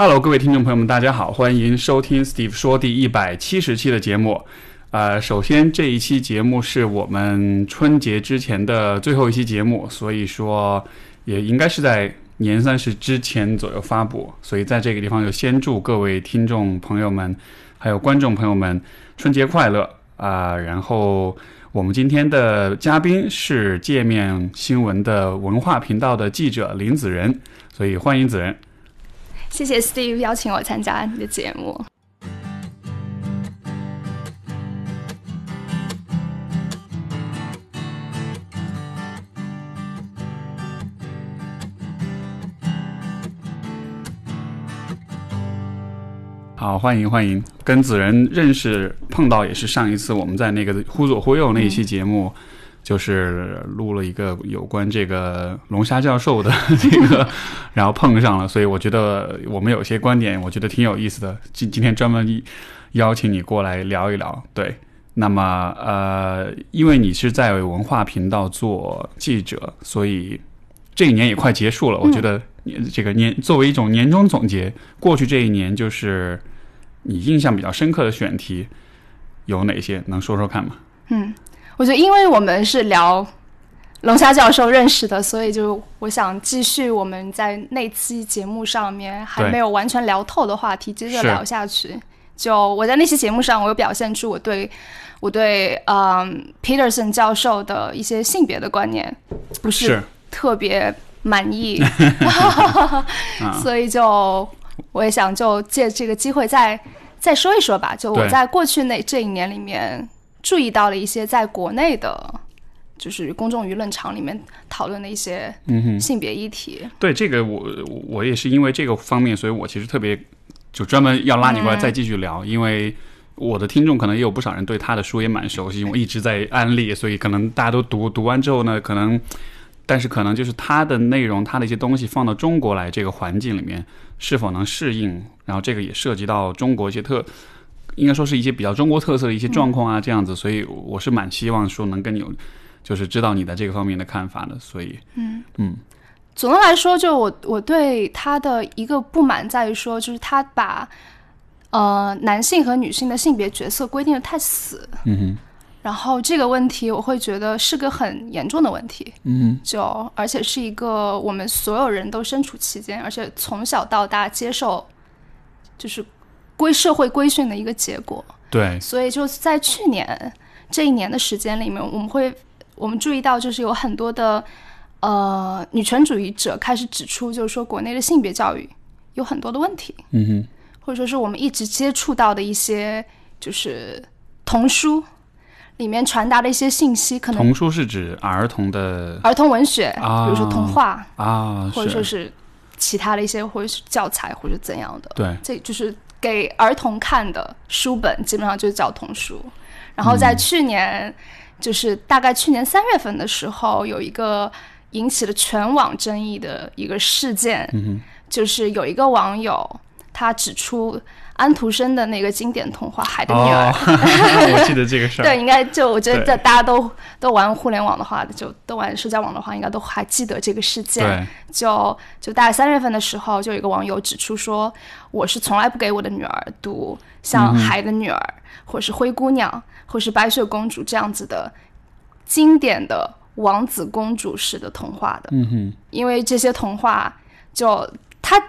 Hello，各位听众朋友们，大家好，欢迎收听 Steve 说第一百七十期的节目。呃，首先这一期节目是我们春节之前的最后一期节目，所以说也应该是在年三十之前左右发布。所以在这个地方就先祝各位听众朋友们还有观众朋友们春节快乐啊！然后我们今天的嘉宾是界面新闻的文化频道的记者林子仁，所以欢迎子仁。谢谢 Steve 邀请我参加你的节目。好，欢迎欢迎，跟子仁认识碰到也是上一次我们在那个忽左忽右那一期节目。就是录了一个有关这个龙虾教授的 这个，然后碰上了，所以我觉得我们有些观点，我觉得挺有意思的。今今天专门邀请你过来聊一聊。对，那么呃，因为你是在文化频道做记者，所以这一年也快结束了。我觉得这个年作为一种年终总结，过去这一年就是你印象比较深刻的选题有哪些？能说说看吗？嗯。我觉得，因为我们是聊龙虾教授认识的，所以就我想继续我们在那期节目上面还没有完全聊透的话题，接着聊下去。就我在那期节目上，我有表现出我对我对嗯 Peterson 教授的一些性别的观念不是特别满意，所以就我也想就借这个机会再再说一说吧。就我在过去那这一年里面。注意到了一些在国内的，就是公众舆论场里面讨论的一些性别议题。对这个，我我也是因为这个方面，所以我其实特别就专门要拉你过来再继续聊，因为我的听众可能也有不少人对他的书也蛮熟悉，我一直在安利，所以可能大家都读读完之后呢，可能但是可能就是他的内容，他的一些东西放到中国来这个环境里面是否能适应，然后这个也涉及到中国一些特。应该说是一些比较中国特色的一些状况啊，这样子，所以我是蛮希望说能跟你有，就是知道你的这个方面的看法的，所以，嗯。嗯，总的来说，就我我对他的一个不满在于说，就是他把呃男性和女性的性别角色规定的太死，嗯哼，然后这个问题我会觉得是个很严重的问题，嗯，就而且是一个我们所有人都身处其间，而且从小到大接受，就是。归社会规训的一个结果，对，所以就在去年这一年的时间里面，我们会我们注意到，就是有很多的呃女权主义者开始指出，就是说国内的性别教育有很多的问题，嗯哼，或者说是我们一直接触到的一些就是童书里面传达的一些信息，可能童书是指儿童的儿童文学，比如说童话啊，或者说是其他的一些或者是教材或者怎样的，对，这就是。给儿童看的书本基本上就是叫童书，然后在去年，就是大概去年三月份的时候，有一个引起了全网争议的一个事件，就是有一个网友他指出。安徒生的那个经典童话《海的女儿》，我记得这个事儿。对，应该就我觉得，在大家都都玩互联网的话，就都玩社交网的话，应该都还记得这个事件。就就大概三月份的时候，就有一个网友指出说，我是从来不给我的女儿读像《海的女儿》或是《灰姑娘》或是《白雪公主》这样子的经典的王子公主式的童话的。嗯哼，因为这些童话就他。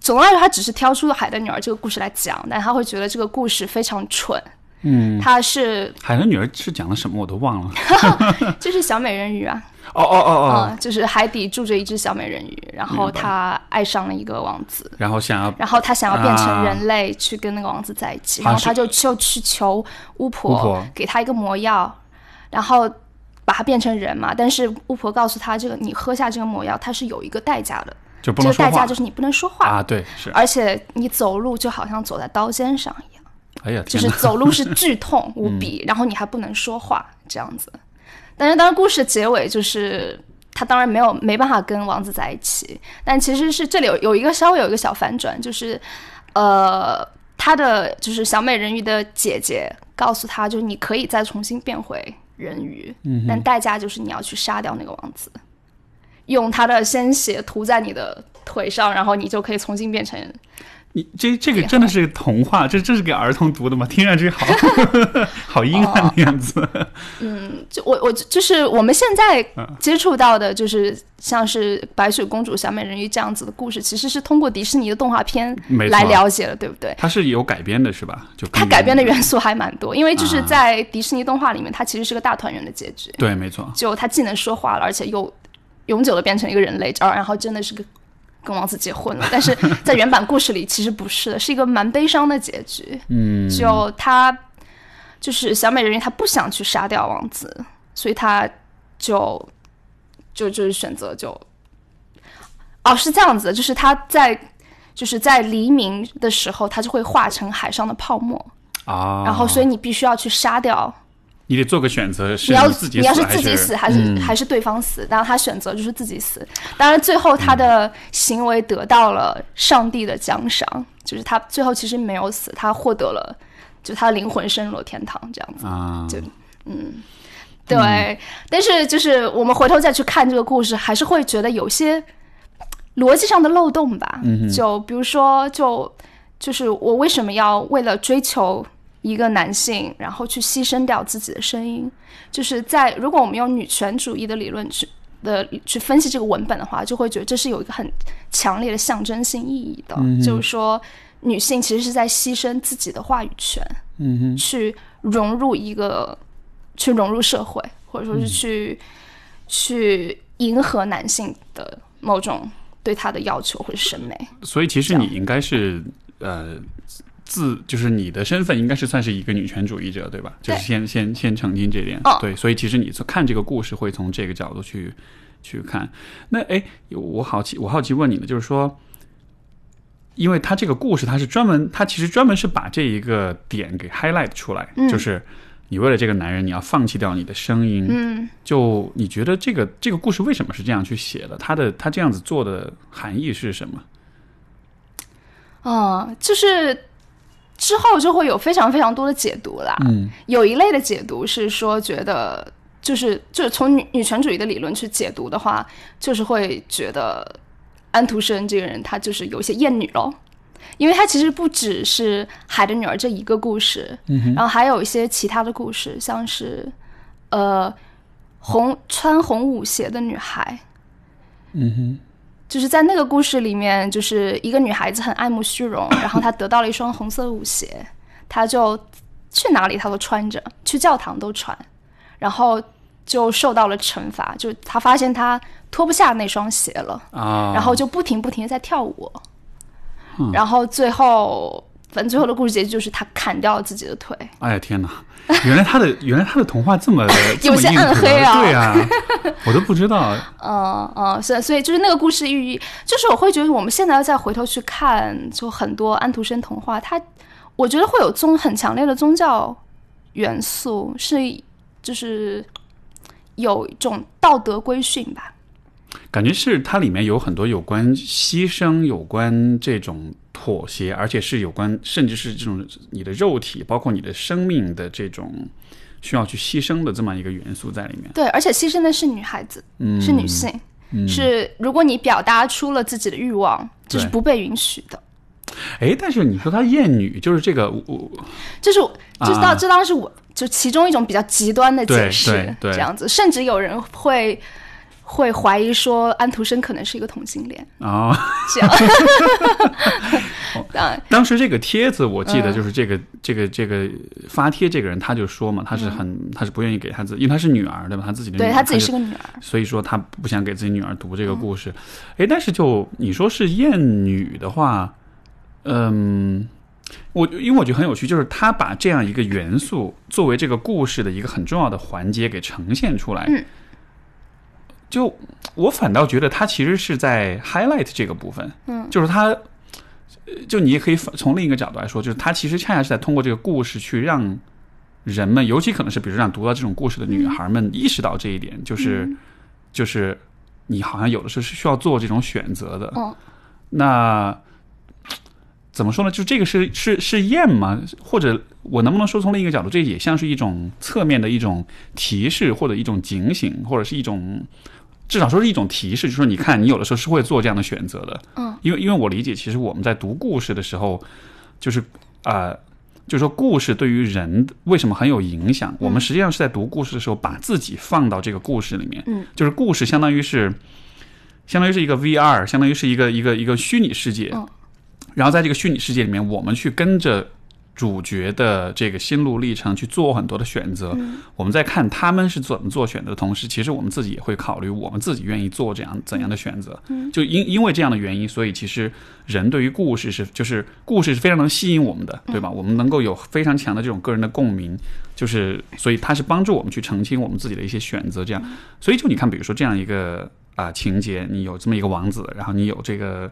总的来说，他只是挑出了《海的女儿》这个故事来讲，但他会觉得这个故事非常蠢。嗯，他是《海的女儿》是讲了什么，我都忘了。就是小美人鱼啊！哦哦哦哦，就是海底住着一只小美人鱼，然后她爱上了一个王子，然后想要，然后她想要变成人类去跟那个王子在一起，然后她就就去求巫婆给她一个魔药，然后把她变成人嘛。但是巫婆告诉她，这个你喝下这个魔药，它是有一个代价的。这个代价就是你不能说话。啊，对，是，而且你走路就好像走在刀尖上一样，哎呀，就是走路是剧痛 无比，然后你还不能说话这样子。但是当然，故事的结尾就是他当然没有没办法跟王子在一起，但其实是这里有有一个稍微有一个小反转，就是呃，他的就是小美人鱼的姐姐告诉他，就是你可以再重新变回人鱼，嗯，但代价就是你要去杀掉那个王子。用他的鲜血涂在你的腿上，然后你就可以重新变成。你这这个真的是童话，这这是给儿童读的吗？听上去好好阴暗的样子。嗯，就我我就是我们现在接触到的，就是像是白雪公主、小美人鱼这样子的故事，其实是通过迪士尼的动画片来了解的，对不对？它是有改编的，是吧？就它改编的元素还蛮多，因为就是在迪士尼动画里面，它其实是个大团圆的结局。对，没错。就它既能说话了，而且又永久的变成一个人类，然后真的是跟。跟王子结婚了，但是在原版故事里其实不是的，是一个蛮悲伤的结局。嗯，就他就是小美人鱼，她不想去杀掉王子，所以她就就就是选择就哦是这样子，就是他在就是在黎明的时候，他就会化成海上的泡沫啊，然后所以你必须要去杀掉。你得做个选择，是你要自己你要是自己死还是还是对方死？然后他选择就是自己死。当然最后他的行为得到了上帝的奖赏，就是他最后其实没有死，他获得了就他的灵魂升入了天堂这样子。啊，就嗯，对。但是就是我们回头再去看这个故事，还是会觉得有些逻辑上的漏洞吧。就比如说，就就是我为什么要为了追求？一个男性，然后去牺牲掉自己的声音，就是在如果我们用女权主义的理论去的去分析这个文本的话，就会觉得这是有一个很强烈的象征性意义的，就是说女性其实是在牺牲自己的话语权，嗯哼，去融入一个，去融入社会，或者说是去去迎合男性的某种对他的要求或者审美。所以其实你应该是呃。自就是你的身份应该是算是一个女权主义者，对吧？就是先先先澄清这点。对，所以其实你看这个故事会从这个角度去去看。那哎，我好奇，我好奇问你呢就是说，因为他这个故事，他是专门，他其实专门是把这一个点给 highlight 出来，就是你为了这个男人，你要放弃掉你的声音。嗯，就你觉得这个这个故事为什么是这样去写的？他的他这样子做的含义是什么？哦，就是。之后就会有非常非常多的解读啦。嗯，有一类的解读是说，觉得就是就是从女女权主义的理论去解读的话，就是会觉得安徒生这个人他就是有一些厌女咯，因为他其实不只是《海的女儿》这一个故事，嗯然后还有一些其他的故事，像是呃红穿红舞鞋的女孩，嗯哼。就是在那个故事里面，就是一个女孩子很爱慕虚荣，然后她得到了一双红色舞鞋，她就去哪里她都穿着，去教堂都穿，然后就受到了惩罚，就她发现她脱不下那双鞋了啊，然后就不停不停的在跳舞，然后最后。反正最后的故事结局就是他砍掉了自己的腿。哎呀天哪！原来他的 原来他的童话这么有些暗黑啊！对啊，我都不知道。嗯嗯，所以所以就是那个故事寓意，就是我会觉得我们现在再回头去看，就很多安徒生童话，它我觉得会有宗很强烈的宗教元素，是就是有一种道德规训吧。感觉是它里面有很多有关牺牲、有关这种妥协，而且是有关，甚至是这种你的肉体，包括你的生命的这种需要去牺牲的这么一个元素在里面。对，而且牺牲的是女孩子，是女性，是如果你表达出了自己的欲望，这是不被允许的。哎，但是你说她厌女，就是这个，我就是就是当这当时我就其中一种比较极端的解释，这样子，甚至有人会。会怀疑说安徒生可能是一个同性恋啊，这样。当时这个帖子我记得就是这个这个这个发帖这个人他就说嘛，他是很他是不愿意给他自因为他是女儿对吧？他自己的对他自己是个女儿，所以说他不想给自己女儿读这个故事。哎，但是就你说是厌女的话，嗯，我因为我觉得很有趣，就是他把这样一个元素作为这个故事的一个很重要的环节给呈现出来。嗯。就我反倒觉得他其实是在 highlight 这个部分，嗯，就是他，就你也可以从另一个角度来说，就是他其实恰恰是在通过这个故事去让人们，尤其可能是比如让读到这种故事的女孩们意识到这一点，就是就是你好像有的时候是需要做这种选择的，嗯，那怎么说呢？就这个是是是验吗？或者我能不能说从另一个角度，这也像是一种侧面的一种提示，或者一种警醒，或者是一种。至少说是一种提示，就是说你看，你有的时候是会做这样的选择的。嗯，因为因为我理解，其实我们在读故事的时候，就是啊。就是说，故事对于人为什么很有影响？我们实际上是在读故事的时候，把自己放到这个故事里面。嗯，就是故事相当于是，相当于是一个 VR，相当于是一个一个一个虚拟世界。嗯，然后在这个虚拟世界里面，我们去跟着。主角的这个心路历程去做很多的选择，我们在看他们是怎么做选择的同时，其实我们自己也会考虑我们自己愿意做这样怎样的选择。就因因为这样的原因，所以其实人对于故事是就是故事是非常能吸引我们的，对吧？我们能够有非常强的这种个人的共鸣，就是所以它是帮助我们去澄清我们自己的一些选择。这样，所以就你看，比如说这样一个啊情节，你有这么一个王子，然后你有这个，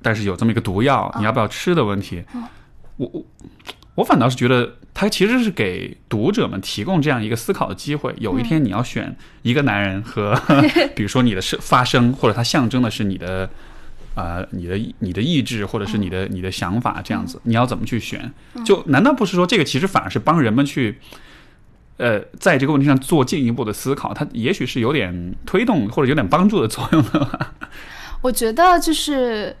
但是有这么一个毒药，你要不要吃的问题。我我我反倒是觉得，他其实是给读者们提供这样一个思考的机会。有一天你要选一个男人和，比如说你的是发声，或者它象征的是你的呃，你的你的意志，或者是你的你的想法，这样子，你要怎么去选？就难道不是说这个其实反而是帮人们去，呃，在这个问题上做进一步的思考？它也许是有点推动或者有点帮助的作用的吧？我觉得就是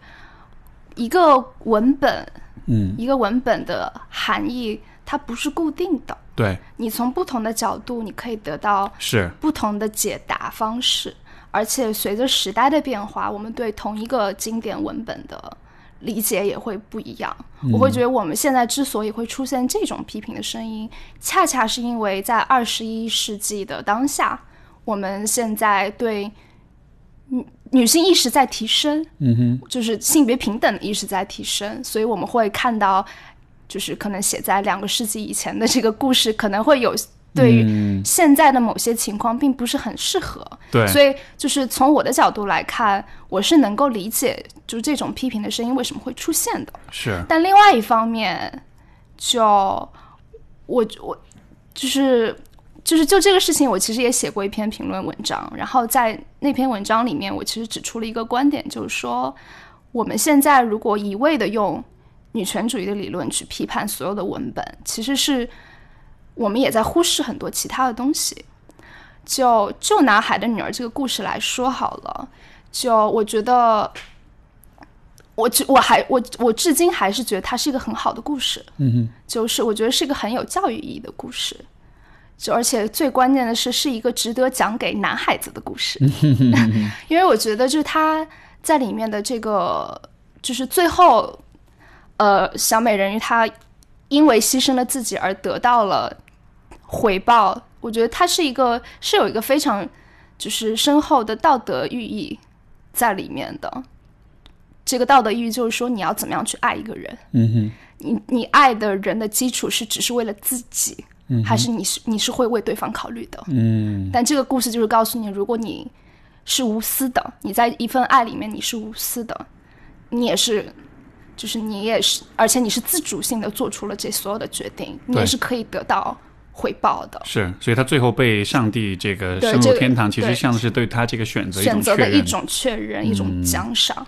一个文本。嗯，一个文本的含义它不是固定的，对，你从不同的角度，你可以得到是。不同的解答方式，而且随着时代的变化，我们对同一个经典文本的理解也会不一样。我会觉得我们现在之所以会出现这种批评的声音，恰恰是因为在二十一世纪的当下，我们现在对嗯。女性意识在提升，嗯哼，就是性别平等的意识在提升，所以我们会看到，就是可能写在两个世纪以前的这个故事，可能会有对于现在的某些情况并不是很适合。对，所以就是从我的角度来看，我是能够理解，就是这种批评的声音为什么会出现的。是，但另外一方面，就我我就是。就是就这个事情，我其实也写过一篇评论文章。然后在那篇文章里面，我其实指出了一个观点，就是说，我们现在如果一味的用女权主义的理论去批判所有的文本，其实是我们也在忽视很多其他的东西。就就拿《海的女儿》这个故事来说好了，就我觉得，我我还我我至今还是觉得它是一个很好的故事。嗯哼，就是我觉得是一个很有教育意义的故事。就而且最关键的是，是一个值得讲给男孩子的故事，因为我觉得就是他在里面的这个，就是最后，呃，小美人鱼她因为牺牲了自己而得到了回报，我觉得它是一个是有一个非常就是深厚的道德寓意在里面的。这个道德寓意就是说，你要怎么样去爱一个人？嗯哼，你你爱的人的基础是只是为了自己。还是你是你是会为对方考虑的，嗯，但这个故事就是告诉你，如果你是无私的，你在一份爱里面你是无私的，你也是，就是你也是，而且你是自主性的做出了这所有的决定，你也是可以得到回报的。是，所以他最后被上帝这个升入天堂，其实像是对他这个选择选择的一种确认，一种奖赏。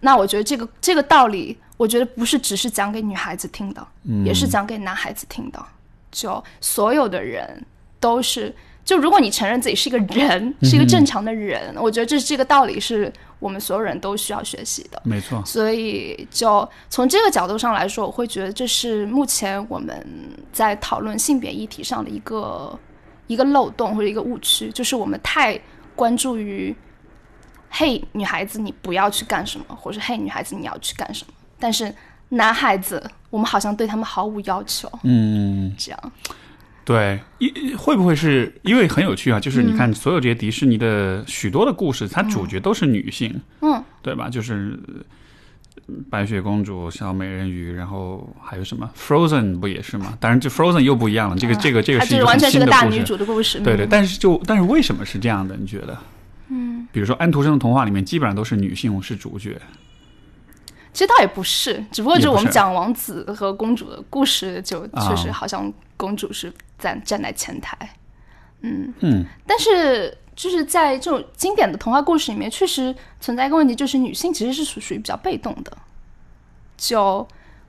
那我觉得这个这个道理，我觉得不是只是讲给女孩子听的，也是讲给男孩子听的。就所有的人都是，就如果你承认自己是一个人，是一个正常的人，我觉得这这个道理是我们所有人都需要学习的。没错。所以就从这个角度上来说，我会觉得这是目前我们在讨论性别议题上的一个一个漏洞或者一个误区，就是我们太关注于“嘿，女孩子你不要去干什么”或者“嘿，女孩子你要去干什么”，但是。男孩子，我们好像对他们毫无要求。嗯，这样，对，一会不会是因为很有趣啊？就是你看，所有这些迪士尼的许多的故事，它主角都是女性，嗯，对吧？就是白雪公主、小美人鱼，然后还有什么 Frozen 不也是吗？当然，这 Frozen 又不一样了。这个、这个、这个是一个完全是个大女主的故事。对对，但是就但是为什么是这样的？你觉得？嗯，比如说安徒生的童话里面，基本上都是女性是主角。其实倒也不是，只不过就我们讲王子和公主的故事，就确实好像公主是站站在前台，嗯嗯。但是就是在这种经典的童话故事里面，确实存在一个问题，就是女性其实是属属于比较被动的，就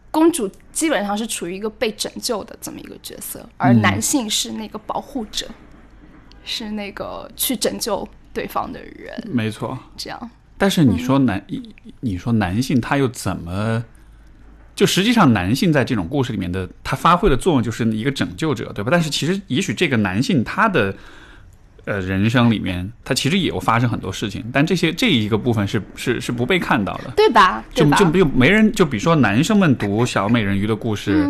公主基本上是处于一个被拯救的这么一个角色，而男性是那个保护者，是那个去拯救对方的人。没错，这样。但是你说男，你说男性他又怎么？就实际上，男性在这种故事里面的他发挥的作用就是一个拯救者，对吧？但是其实，也许这个男性他的呃人生里面，他其实也有发生很多事情，但这些这一个部分是是是不被看到的，对吧？就就就没人就比如说男生们读小美人鱼的故事，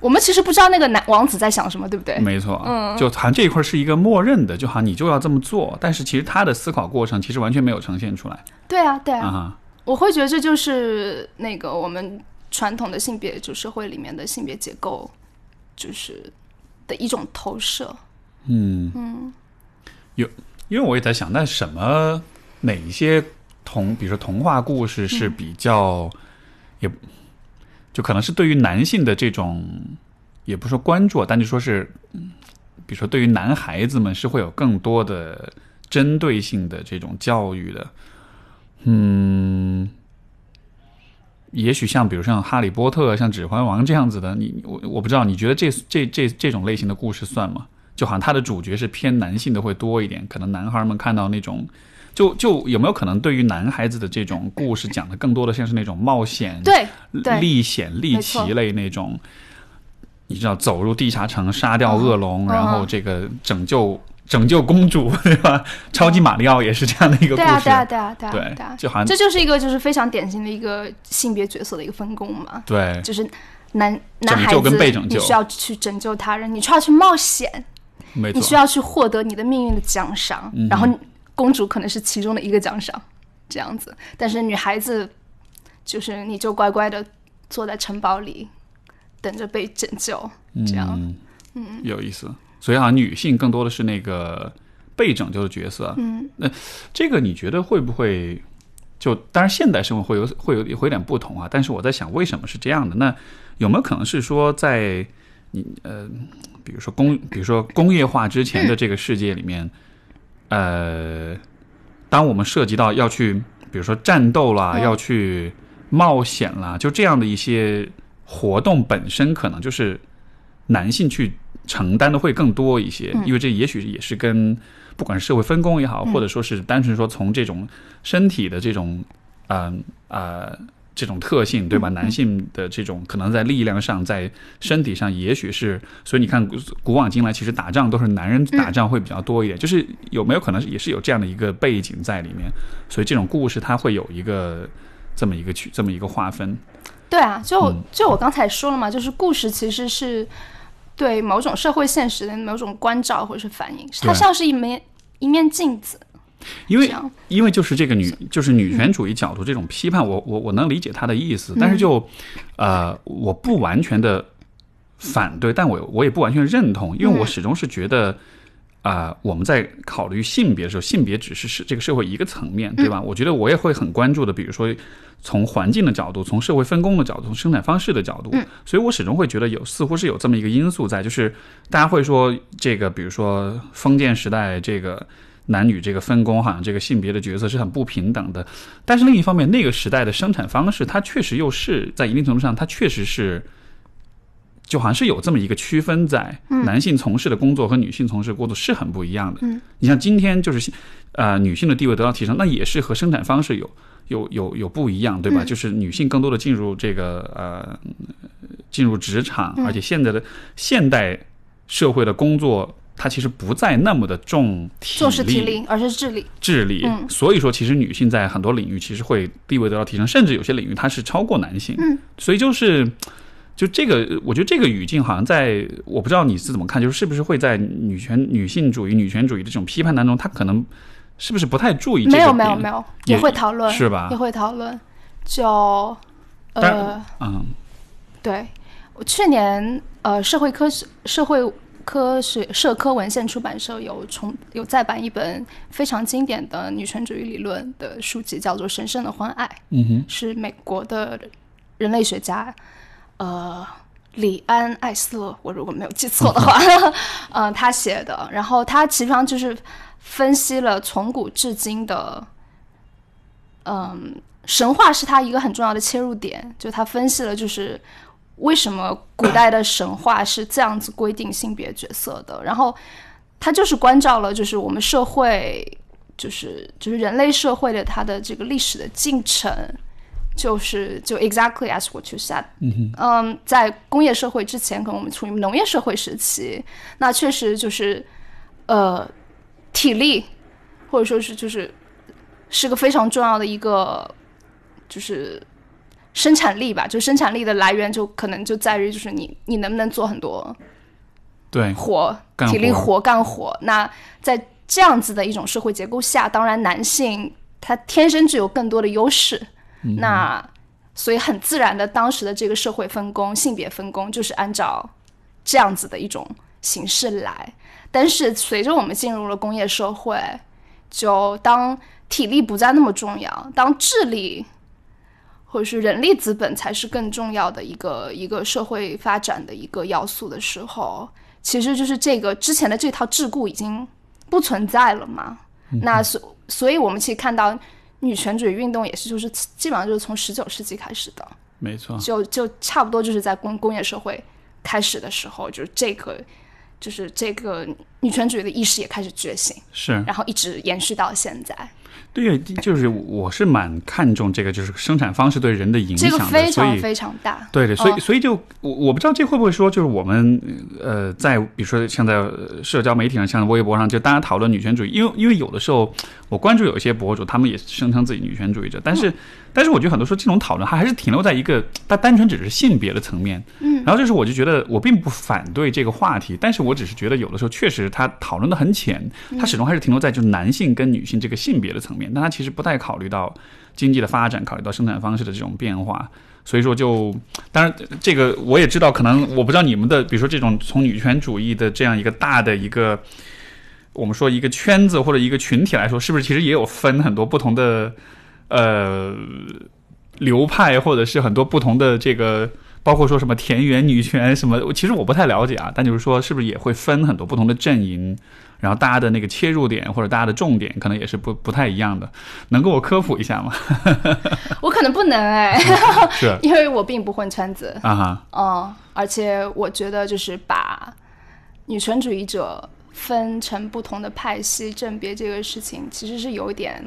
我们其实不知道那个男王子在想什么，对不对？没错，嗯，就好像这一块是一个默认的，就好像你就要这么做，但是其实他的思考过程其实完全没有呈现出来。对啊，对啊，我会觉得这就是那个我们。传统的性别就社会里面的性别结构，就是的一种投射。嗯嗯，有，因为我也在想，那什么哪一些童，比如说童话故事是比较，也就可能是对于男性的这种，也不说关注，但就说是，比如说对于男孩子们是会有更多的针对性的这种教育的。嗯。也许像比如像《哈利波特》、像《指环王》这样子的，你我我不知道，你觉得这这这这种类型的故事算吗？就好像他的主角是偏男性的会多一点，可能男孩们看到那种，就就有没有可能对于男孩子的这种故事讲的更多的像是那种冒险、对历险历奇类那种，你知道走入地下城杀掉恶龙，然后这个拯救。拯救公主，对吧？超级马里奥也是这样的一个故事，对啊，对啊，对啊，对啊，就好像这就是一个就是非常典型的一个性别角色的一个分工嘛。对，就是男男孩子你需要去拯救他人，你需要去冒险，你需要去获得你的命运的奖赏，然后公主可能是其中的一个奖赏，这样子。但是女孩子就是你就乖乖的坐在城堡里等着被拯救，这样，嗯，有意思。所以好像女性更多的是那个被拯救的角色。嗯，那这个你觉得会不会就当然现代生活会有会有会有点不同啊？但是我在想，为什么是这样的？那有没有可能是说，在你呃，比如说工，比如说工业化之前的这个世界里面，呃，当我们涉及到要去，比如说战斗啦，要去冒险啦，就这样的一些活动本身，可能就是男性去。承担的会更多一些，因为这也许也是跟不管是社会分工也好，或者说是单纯说从这种身体的这种，嗯呃这种特性，对吧？男性的这种可能在力量上，在身体上，也许是，所以你看古往今来，其实打仗都是男人打仗会比较多一点，就是有没有可能也是有这样的一个背景在里面？所以这种故事它会有一个这么一个区，这么一个划分。对啊，就就我刚才说了嘛，就是故事其实是。对某种社会现实的某种关照或者是反应，它像是一面一面镜子。因为因为就是这个女就是女权主义角度这种批判，我我我能理解她的意思，但是就呃我不完全的反对，但我我也不完全认同，因为我始终是觉得啊我们在考虑性别的时候，性别只是是这个社会一个层面对吧？我觉得我也会很关注的，比如说。从环境的角度，从社会分工的角度，从生产方式的角度，所以我始终会觉得有似乎是有这么一个因素在，就是大家会说这个，比如说封建时代这个男女这个分工，好像这个性别的角色是很不平等的。但是另一方面，那个时代的生产方式，它确实又是在一定程度上，它确实是就好像是有这么一个区分在，男性从事的工作和女性从事的工作是很不一样的。你像今天就是呃女性的地位得到提升，那也是和生产方式有。有有有不一样，对吧？就是女性更多的进入这个呃，进入职场，而且现在的现代社会的工作，它其实不再那么的重体力，重视体力，而是智力。智力。所以说，其实女性在很多领域其实会地位得到提升，甚至有些领域它是超过男性。嗯。所以就是，就这个，我觉得这个语境好像在，我不知道你是怎么看，就是是不是会在女权、女性主义、女权主义的这种批判当中，它可能。是不是不太注意？没有没有没有，也会讨论，是吧？也会讨论。就呃嗯，对，我去年呃社会科学社会科学社科文献出版社有重有再版一本非常经典的女权主义理论的书籍，叫做《神圣的婚爱》。嗯哼，是美国的人类学家呃李安艾斯勒，我如果没有记错的话，嗯，他写的。然后他实际上就是。分析了从古至今的，嗯，神话是他一个很重要的切入点。就他分析了，就是为什么古代的神话是这样子规定性别角色的。然后他就是关照了，就是我们社会就是就是人类社会的它的这个历史的进程，就是就 exactly as what you said，嗯嗯，在工业社会之前，可能我们处于农业社会时期，那确实就是呃体力或者说是就是是个非常重要的一个就是生产力吧，就生产力的来源就可能就在于就是你你能不能做很多对，活，体力活活干活。那在这样子的一种社会结构下，当然男性他天生具有更多的优势。嗯那所以很自然的，当时的这个社会分工、性别分工就是按照这样子的一种形式来。但是随着我们进入了工业社会，就当体力不再那么重要，当智力或者是人力资本才是更重要的一个一个社会发展的一个要素的时候，其实就是这个之前的这套桎梏已经不存在了嘛。那所所以，我们其实看到女权主义运动也是，就是基本上就是从十九世纪开始的，没错，就就差不多就是在工工业社会开始的时候，就是这个就是这个女权主义的意识也开始觉醒，是然后一直延续到现在。对，就是我是蛮看重这个，就是生产方式对人的影响的，个非常所以非常大。对对，所以、嗯所以就我我不知道这会不会说，就是我们呃，在比如说像在呃社交媒体上，像微博上，就大家讨论女权主义，因为因为有的时候我关注有一些博主，他们也声称自己女权主义者，但是、但是我觉得很多时候这种讨论，它还是停留在一个它单纯只是性别的层面，嗯，然后就是我就觉得我并不反对这个话题，但是我只是觉得有的时候确实它讨论的很浅，它始终还是停留在就是男性跟女性这个性别的层面，但它其实不太考虑到经济的发展，考虑到生产方式的这种变化。所以说就，当然这个我也知道，可能我不知道你们的，比如说这种从女权主义的这样一个大的一个，我们说一个圈子或者一个群体来说，是不是其实也有分很多不同的呃流派，或者是很多不同的这个，包括说什么田园女权什么，其实我不太了解啊，但就是说是不是也会分很多不同的阵营？然后大家的那个切入点或者大家的重点可能也是不不太一样的，能给我科普一下吗？我可能不能哎，是因为我并不混圈子。啊哈，嗯，而且我觉得就是把女权主义者分成不同的派系、政别这个事情，其实是有一点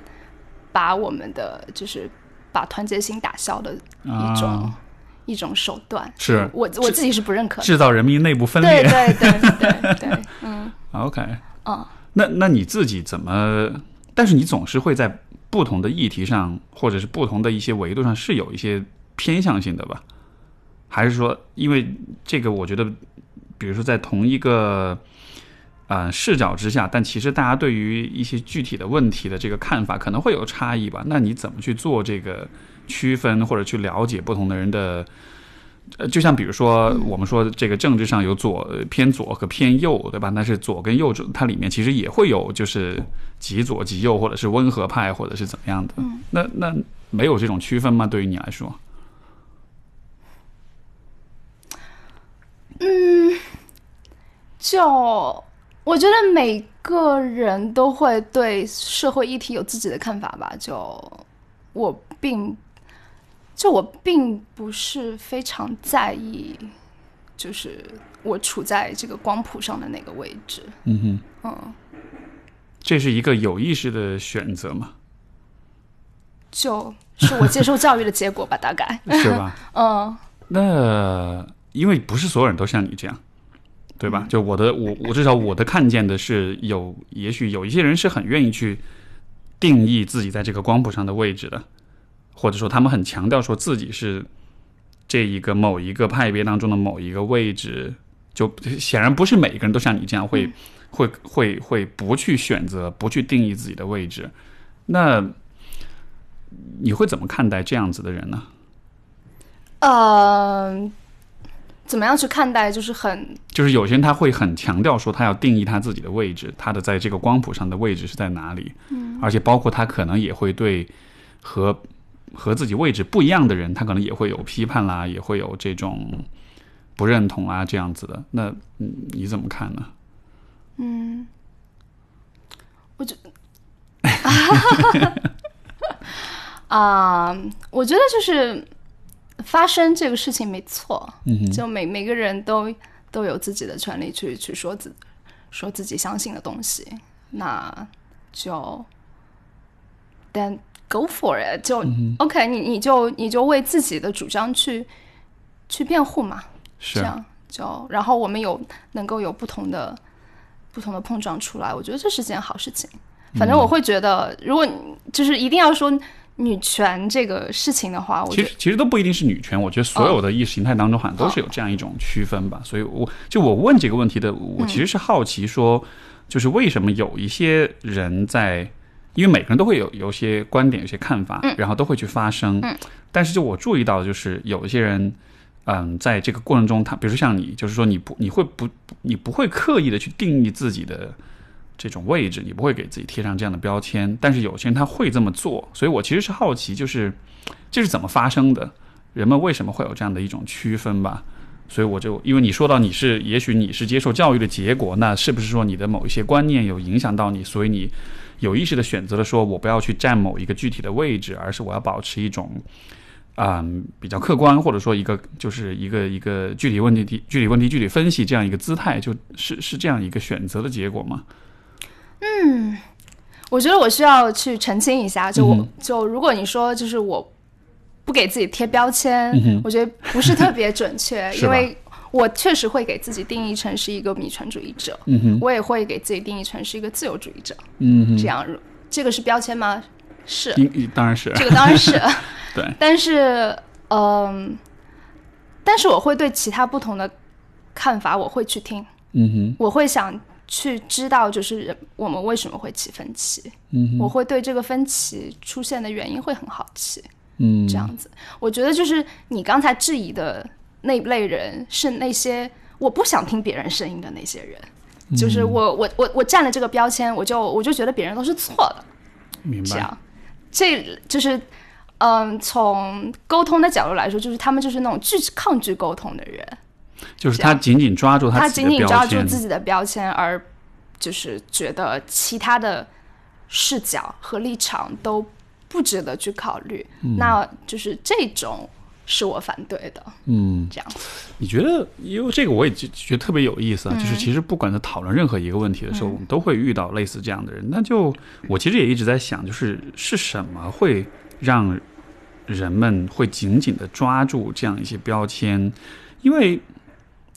把我们的就是把团结心打消的一种、啊一种手段。是我我自己是不认可的。制造人民内部分对裂。对对对对，嗯 OK，嗯，那那你自己怎么？但是你总是会在不同的议题上，或者是不同的一些维度上，是有一些偏向性的吧？还是说，因为这个，我觉得，比如说在同一个呃视角之下，但其实大家对于一些具体的问题的这个看法可能会有差异吧？那你怎么去做这个区分，或者去了解不同的人的？呃，就像比如说，我们说这个政治上有左呃偏左和偏右，对吧？但是左跟右它里面其实也会有就是极左极右，或者是温和派，或者是怎么样的。那那没有这种区分吗？对于你来说？嗯就我觉得每个人都会对社会议题有自己的看法吧。就我并就我并不是非常在意，就是我处在这个光谱上的那个位置。嗯哼，嗯，这是一个有意识的选择吗，就是我接受教育的结果吧，大概。是吧？嗯那因为不是所有人都像你这样，对吧？就我的我我至少我的看见的是有，也许有一些人是很愿意去定义自己在这个光谱上的位置的，或者说他们很强调说自己是这一个某一个派别当中的某一个位置。就显然不是每一个人都像你这样会、会会会不去选择、不去定义自己的位置。那你会怎么看待这样子的人呢？呃，怎么样去看待？就是很就是有些人他会很强调说他要定义他自己的位置，他的在这个光谱上的位置是在哪里，嗯，而且包括他可能也会对和和自己位置不一样的人，他可能也会有批判啦，也会有这种不认同啊这样子的。那嗯，你怎么看呢？嗯，我觉 啊、我觉得就是发生这个事情没错，嗯，就每每个人都都有自己的权利去去说自说自己相信的东西，那就，then go for it，就 OK，你你就你就为自己的主张去去辩护嘛，是这样就然后我们有能够有不同的不同的碰撞出来，我觉得这是件好事情。反正我会觉得，如果就是一定要说。女权这个事情的话，我其实其实都不一定是女权。我觉得所有的意识形态当中，好像都是有这样一种区分吧。所以，我就我问这个问题的，我其实是好奇说，就是为什么有一些人在，因为每个人都会有有些观点、有些看法，然后都会去发声。但是，就我注意到，就是有一些人，嗯，在这个过程中，他比如说像你，就是说你不你会不你不会刻意的去定义自己的。这种位置，你不会给自己贴上这样的标签，但是有些人他会这么做，所以我其实是好奇，就是这是怎么发生的？人们为什么会有这样的一种区分吧？所以我就因为你说到你是，也许你是接受教育的结果，那是不是说你的某一些观念有影响到你，所以你有意识的选择了说我不要去占某一个具体的位置，而是我要保持一种嗯比较客观，或者说一个就是一个一个具体问题具体问题具体分析这样一个姿态，就是是这样一个选择的结果吗？嗯，我觉得我需要去澄清一下，就我就如果你说就是我不给自己贴标签，我觉得不是特别准确，因为我确实会给自己定义成是一个女权主义者，我也会给自己定义成是一个自由主义者，嗯，这样这个是标签吗？是，当然是，这个当然是，对，但是嗯，但是我会对其他不同的看法，我会去听，嗯哼，我会想。去知道就是我们为什么会起分歧，嗯，我会对这个分歧出现的原因会很好奇，嗯，这样子，我觉得就是你刚才质疑的那类人是那些我不想听别人声音的那些人，就是我我我我占了这个标签，我就我就觉得别人都是错的，明白？这样，这就是嗯，从沟通的角度来说，就是他们就是那种拒抗拒沟通的人。就是他紧紧抓住他紧紧抓住自己的标签，而就是觉得其他的视角和立场都不值得去考虑，那就是这种是我反对的。嗯，这样。你觉得？因为这个我也觉觉得特别有意思啊。就是其实不管在讨论任何一个问题的时候，我们都会遇到类似这样的人。那就我其实也一直在想，就是是什么会让人们会紧紧的抓住这样一些标签？因为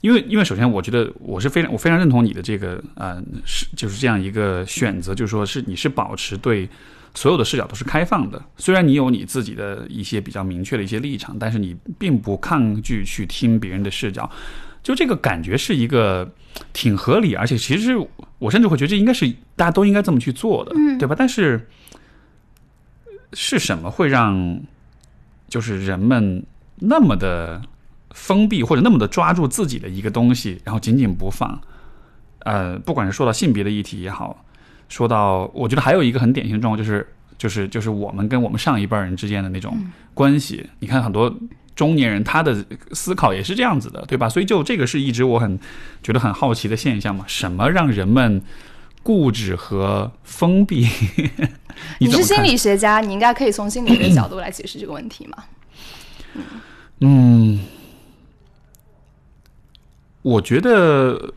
因为，因为首先，我觉得我是非常，我非常认同你的这个，呃，是就是这样一个选择，就是说是你是保持对所有的视角都是开放的。虽然你有你自己的一些比较明确的一些立场，但是你并不抗拒去听别人的视角。就这个感觉是一个挺合理，而且其实我甚至会觉得这应该是大家都应该这么去做的，对吧？但是是什么会让就是人们那么的？封闭或者那么的抓住自己的一个东西，然后紧紧不放，呃，不管是说到性别的议题也好，说到我觉得还有一个很典型的状况就是，就是就是我们跟我们上一辈人之间的那种关系。你看很多中年人他的思考也是这样子的，对吧？所以就这个是一直我很觉得很好奇的现象嘛。什么让人们固执和封闭？你是心理学家，你应该可以从心理学角度来解释这个问题嘛？嗯。我觉得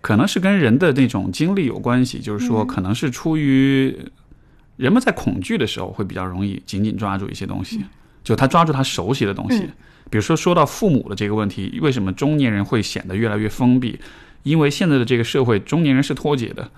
可能是跟人的那种经历有关系，就是说，可能是出于人们在恐惧的时候会比较容易紧紧抓住一些东西，就他抓住他熟悉的东西。比如说，说到父母的这个问题，为什么中年人会显得越来越封闭？因为现在的这个社会，中年人是脱节的，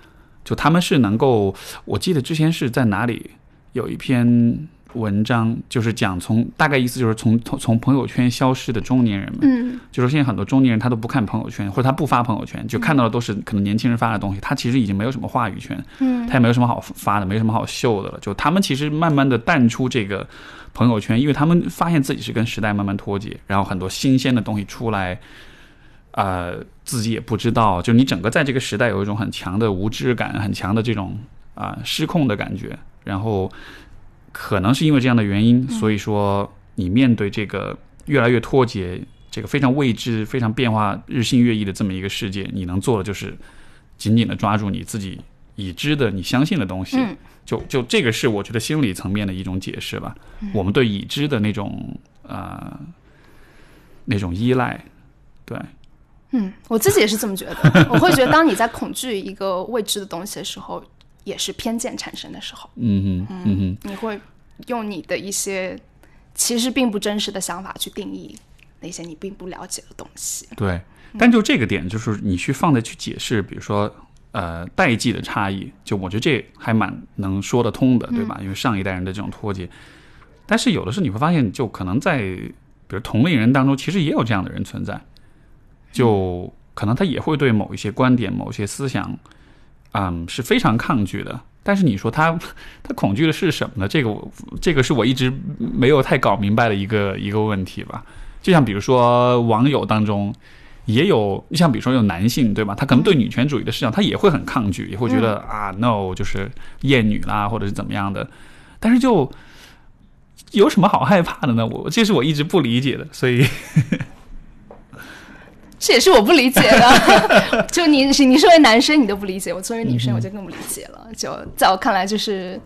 就他们是能够，我记得之前是在哪里有一篇。文章就是讲从大概意思就是从从从朋友圈消失的中年人们，嗯，就说现在很多中年人他都不看朋友圈，或者他不发朋友圈，就看到的都是可能年轻人发的东西，他其实已经没有什么话语权，嗯，他也没有什么好发的，没什么好秀的了。就他们其实慢慢的淡出这个朋友圈，因为他们发现自己是跟时代慢慢脱节，然后很多新鲜的东西出来，呃，自己也不知道，就你整个在这个时代有一种很强的无知感，很强的这种啊失控的感觉，然后。可能是因为这样的原因，所以说你面对这个越来越脱节、这个非常未知、非常变化、日新月异的这么一个世界，你能做的就是紧紧的抓住你自己已知的、你相信的东西。就就这个是我觉得心理层面的一种解释吧。我们对已知的那种呃那种依赖，对。嗯，我自己也是这么觉得。我会觉得，当你在恐惧一个未知的东西的时候。也是偏见产生的时候。嗯哼，嗯哼，你会用你的一些其实并不真实的想法去定义那些你并不了解的东西。对，但就这个点，就是你去放在去解释，比如说呃代际的差异，就我觉得这还蛮能说得通的，对吧？因为上一代人的这种脱节，但是有的时候你会发现，就可能在比如同龄人当中，其实也有这样的人存在，就可能他也会对某一些观点、某些思想，嗯，是非常抗拒的。但是你说他他恐惧的是什么呢？这个我这个是我一直没有太搞明白的一个一个问题吧。就像比如说网友当中也有，像比如说有男性对吧？他可能对女权主义的思想他也会很抗拒，也会觉得啊 no 就是厌女啦，或者是怎么样的。但是就有什么好害怕的呢？我这是我一直不理解的，所以。这也是我不理解的，就你你身为男生你都不理解，我作为女生我就更不理解了。就在我看来，就是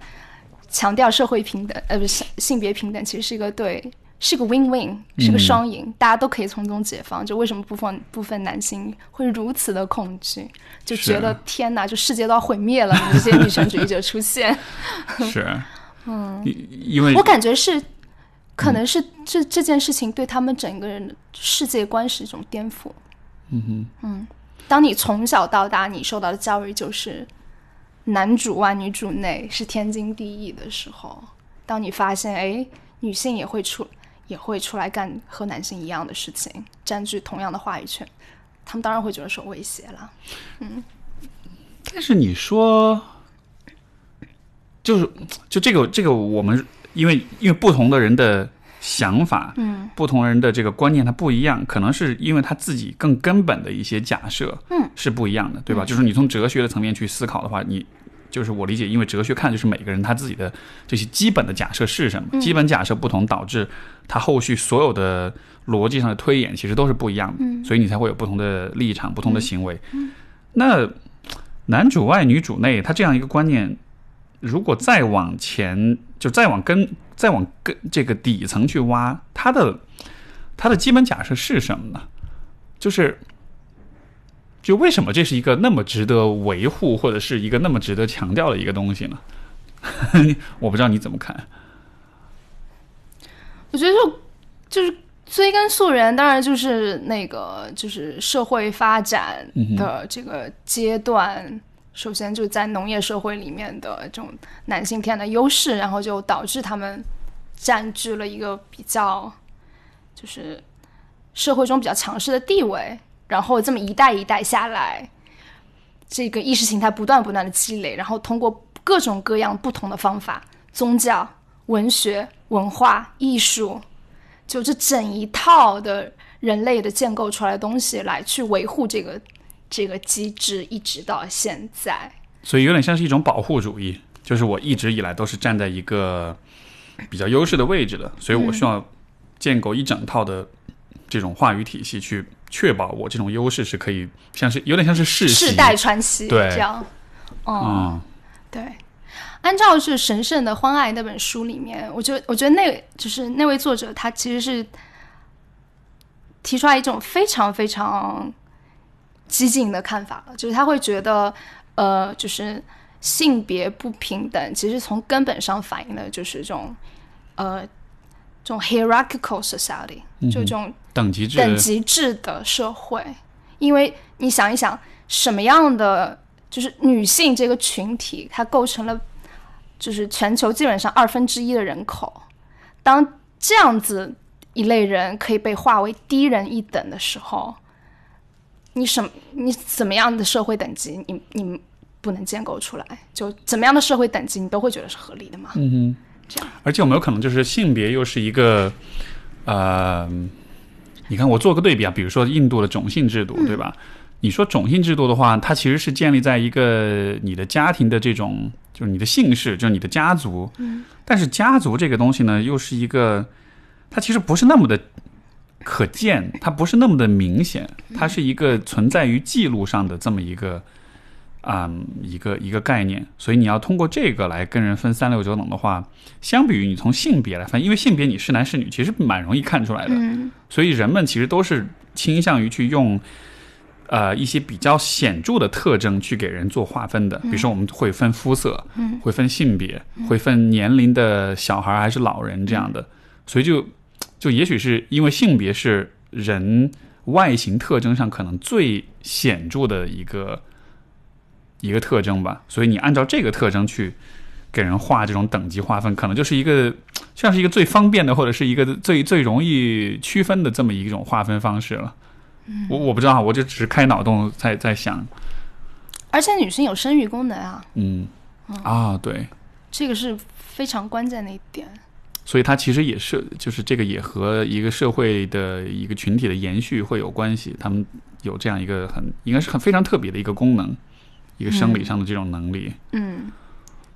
强调社会平等，呃，不是性别平等，其实是一个对，是个 win win，是个双赢，大家都可以从中解放。就为什么部分部分男性会如此的恐惧，就觉得天哪，就世界都要毁灭了，这些女权主义者出现。是，嗯，因为我感觉是。可能是这这件事情对他们整个人的世界观是一种颠覆。嗯哼，嗯，当你从小到大你受到的教育就是男主外女主内是天经地义的时候，当你发现哎女性也会出也会出来干和男性一样的事情，占据同样的话语权，他们当然会觉得受威胁了。嗯，但是你说，就是就这个这个我们。因为因为不同的人的想法，嗯，不同人的这个观念它不一样，可能是因为他自己更根本的一些假设，嗯，是不一样的，对吧？就是你从哲学的层面去思考的话，你就是我理解，因为哲学看就是每个人他自己的这些基本的假设是什么，基本假设不同，导致他后续所有的逻辑上的推演其实都是不一样的，嗯，所以你才会有不同的立场、不同的行为。那男主外女主内，他这样一个观念。如果再往前，就再往根，再往更这个底层去挖，它的它的基本假设是什么呢？就是，就为什么这是一个那么值得维护，或者是一个那么值得强调的一个东西呢？我不知道你怎么看。我觉得就就是追根溯源，当然就是那个就是社会发展的这个阶段。首先，就在农业社会里面的这种男性天然的优势，然后就导致他们占据了一个比较，就是社会中比较强势的地位。然后这么一代一代下来，这个意识形态不断不断的积累，然后通过各种各样不同的方法，宗教、文学、文化艺术，就这整一套的人类的建构出来的东西，来去维护这个。这个机制一直到现在，所以有点像是一种保护主义，就是我一直以来都是站在一个比较优势的位置的，所以我需要建构一整套的这种话语体系，去确保我这种优势是可以像是有点像是世世代传奇对这样，嗯，对，按照是神圣的欢爱那本书里面，我觉得我觉得那就是那位作者他其实是提出来一种非常非常。激进的看法了，就是他会觉得，呃，就是性别不平等，其实从根本上反映的就是这种，呃，这种 hierarchical society，就这种等级制等级制的社会。因为你想一想，什么样的就是女性这个群体，它构成了就是全球基本上二分之一的人口。当这样子一类人可以被划为低人一等的时候。你什你怎么样的社会等级，你你不能建构出来？就怎么样的社会等级，你都会觉得是合理的嘛？嗯哼，这样。而且有没有可能就是性别又是一个，呃，你看我做个对比啊，比如说印度的种姓制度，对吧？你说种姓制度的话，它其实是建立在一个你的家庭的这种，就是你的姓氏，就是你的家族。嗯。但是家族这个东西呢，又是一个，它其实不是那么的。可见，它不是那么的明显，它是一个存在于记录上的这么一个，啊，一个一个概念。所以你要通过这个来跟人分三六九等的话，相比于你从性别来分，因为性别你是男是女，其实蛮容易看出来的。所以人们其实都是倾向于去用，呃一些比较显著的特征去给人做划分的。比如说，我们会分肤色，嗯，会分性别，会分年龄的小孩还是老人这样的。所以就就也许是因为性别是人外形特征上可能最显著的一个一个特征吧，所以你按照这个特征去给人画这种等级划分，可能就是一个像是一个最方便的，或者是一个最最容易区分的这么一种划分方式了。我我不知道，我就只是开脑洞在在想。而且女性有生育功能啊，嗯啊，对，这个是非常关键的一点。所以它其实也是，就是这个也和一个社会的一个群体的延续会有关系。他们有这样一个很应该是很非常特别的一个功能，一个生理上的这种能力。嗯，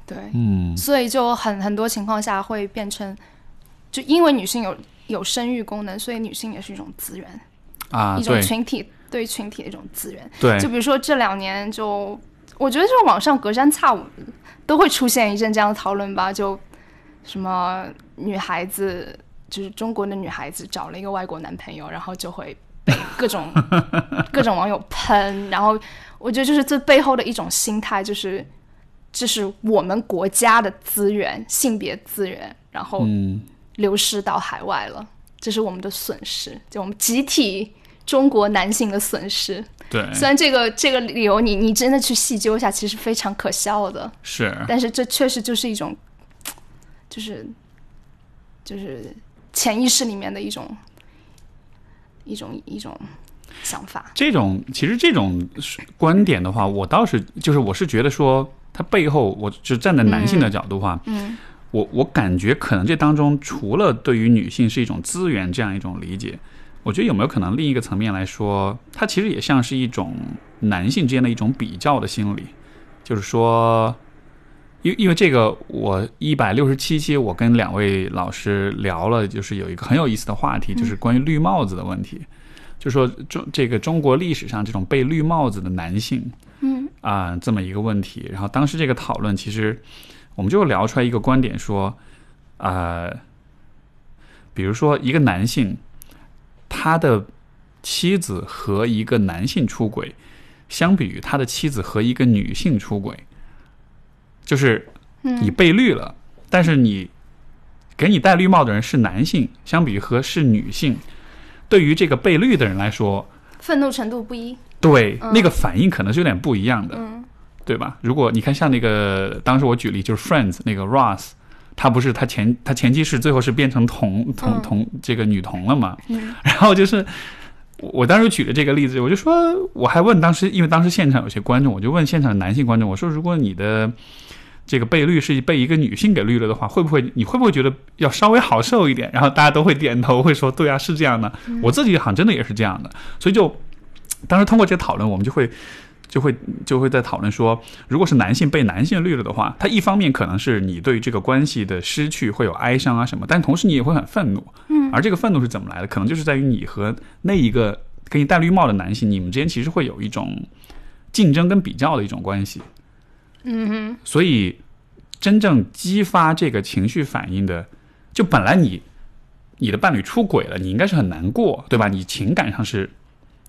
对，嗯，所以就很很多情况下会变成，就因为女性有有生育功能，所以女性也是一种资源，啊，一种群体对群体的一种资源。对就比如说这两年就，我觉得就网上隔三差五都会出现一阵这样的讨论吧，就什么女孩子，就是中国的女孩子找了一个外国男朋友，然后就会被各种 各种网友喷，然后我觉得就是这背后的一种心态，就是这是我们国家的资源，性别资源，然后嗯，流失到海外了，这是我们的损失，就我们集体中国男性的损失。对，虽然这个这个理由你你真的去细究一下，其实非常可笑的，是，但是这确实就是一种，就是就是潜意识里面的一种一种一种想法。这种其实这种观点的话，我倒是就是我是觉得说，它背后，我就站在男性的角度话，嗯。我我感觉可能这当中除了对于女性是一种资源这样一种理解，我觉得有没有可能另一个层面来说，它其实也像是一种男性之间的一种比较的心理，就是说，因因为这个我一百六十七期我跟两位老师聊了，就是有一个很有意思的话题，就是关于绿帽子的问题，就说中这个中国历史上这种被绿帽子的男性，嗯。啊、这么一个问题。然后当时这个讨论，其实我们就聊出来一个观点，说，呃，比如说一个男性，他的妻子和一个男性出轨，相比于他的妻子和一个女性出轨，就是你嗯被绿了，但是你给你戴绿帽的人是男性，相比于和是女性，对于这个被绿的人来说，愤怒程度不一。对、嗯那个反应可能是有点不一样的。嗯对吧？如果你看像那个当时我举例就是 Friends 那个 Ross，他不是他前他前妻是最后是变成同同嗯同这个女同了嘛？嗯 然后就是我我当时举的这个例子，我就说我还问当时因为当时现场有些观众，我就问现场的男性观众，我说如果你的这个被绿是被一个女性给绿了的话，会不会你会不会觉得要稍微好受一点？然后大家都会点头，会说对啊，是这样的。我自己好像真的也是这样的，所以就当时通过这个讨论，我们就会。就会就会在讨论说，如果是男性被男性绿了的话，他一方面可能是你对这个关系的失去会有哀伤啊什么，但同时你也会很愤怒。嗯，而这个愤怒是怎么来的？可能就是在于你和那一个给你戴绿帽的男性，你们之间其实会有一种竞争跟比较的一种关系。嗯哼所以，真正激发这个情绪反应的，就本来你你的伴侣出轨了，你应该是很难过，对吧？你情感上是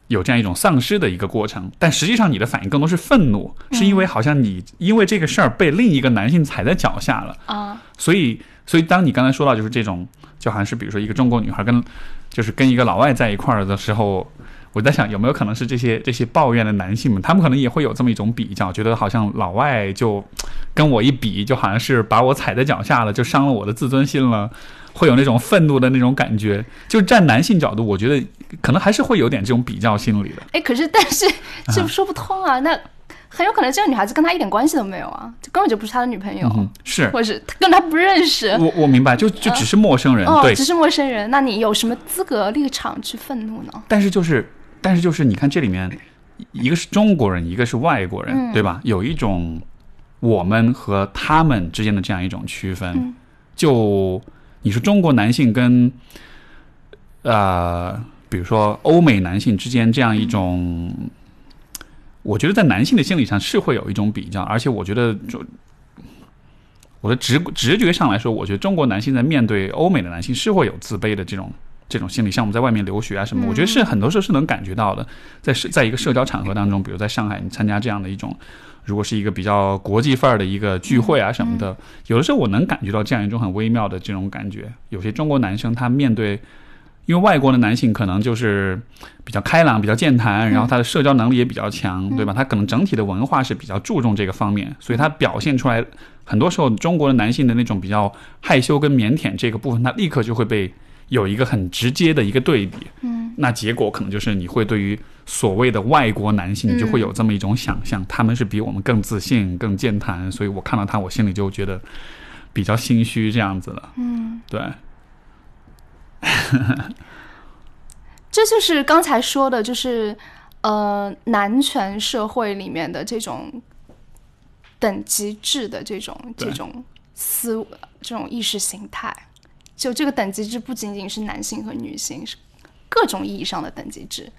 有这样一种丧失的一个过程，但实际上你的反应更多是愤怒，是因为好像你因为这个事儿被另一个男性踩在脚下了。啊所以，所以当你刚才说到就是这种，就好像是比如说一个中国女孩跟就是跟一个老外在一块儿的时候，我在想有没有可能是这些这些抱怨的男性们，他们可能也会有这么一种比较，觉得好像老外就跟我一比，就好像是把我踩在脚下了，就伤了我的自尊心了，会有那种愤怒的那种感觉。就站男性角度，我觉得可能还是会有点这种比较心理的。哎，可是但是这说不通啊，那很有可能这个女孩子跟他一点关系都没有啊，就根本就不是他的女朋友，嗯，是或者是他跟他不认识。我我明白，就就只是陌生人，哦，对只是陌生人，那你有什么资格立场去愤怒呢？但是就是，但是就是，你看这里面，一个是中国人，一个是外国人，嗯对吧？有一种我们和他们之间的这样一种区分。嗯就你说中国男性跟呃，比如说欧美男性之间这样一种，我觉得在男性的心理上是会有一种比较，而且我觉得就。我的直直觉上来说，我觉得中国男性在面对欧美的男性是会有自卑的这种这种心理，像我们在外面留学啊什么，我觉得是很多时候是能感觉到的，在社在一个社交场合当中，比如在上海，你参加这样的一种，如果是一个比较国际范儿的一个聚会啊什么的，有的时候我能感觉到这样一种很微妙的这种感觉。有些中国男生他面对。因为外国的男性可能就是比较开朗、比较健谈，然后他的社交能力也比较强，对吧？他可能整体的文化是比较注重这个方面，所以他表现出来，很多时候中国的男性的那种比较害羞跟腼腆这个部分，他立刻就会被有一个很直接的一个对比。嗯，那结果可能就是你会对于所谓的外国男性你就会有这么一种想象，他们是比我们更自信、更健谈，所以我看到他，我心里就觉得比较心虚这样子了。嗯，对。这就是刚才说的，就是呃，男权社会里面的这种等级制的这种这种思这种意识形态。就这个等级制不仅仅是男性和女性，是各种意义上的等级制。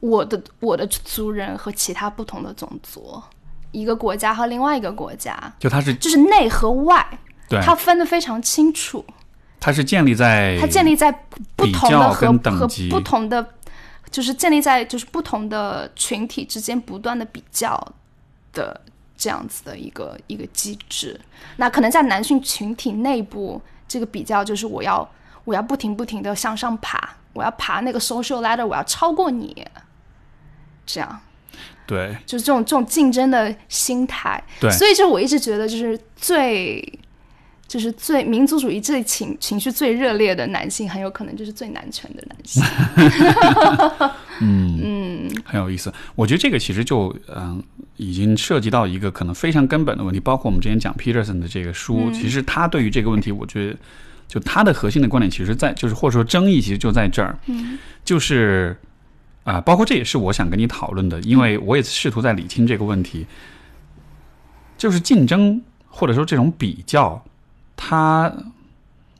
我的我的族人和其他不同的种族，一个国家和另外一个国家，就它是就是内和外，对，它分得非常清楚。它是建立在它建立在不同的和和不同的，就是建立在就是不同的群体之间不断的比较的这样子的一个一个机制。那可能在男性群体内部，这个比较就是我要我要不停不停的向上爬，我要爬那个 social ladder，我要超过你，这样。对，就是这种这种竞争的心态。对，所以就我一直觉得就是最。就是最民族主义最情情绪最热烈的男性，很有可能就是最男权的男性。嗯 嗯，很有意思。我觉得这个其实就嗯，已经涉及到一个可能非常根本的问题。包括我们之前讲 Peterson 的这个书，其实他对于这个问题，我觉得就他的核心的观点，其实在就是或者说争议，其实就在这儿。嗯，就是啊，包括这也是我想跟你讨论的，因为我也试图在理清这个问题，就是竞争或者说这种比较。它，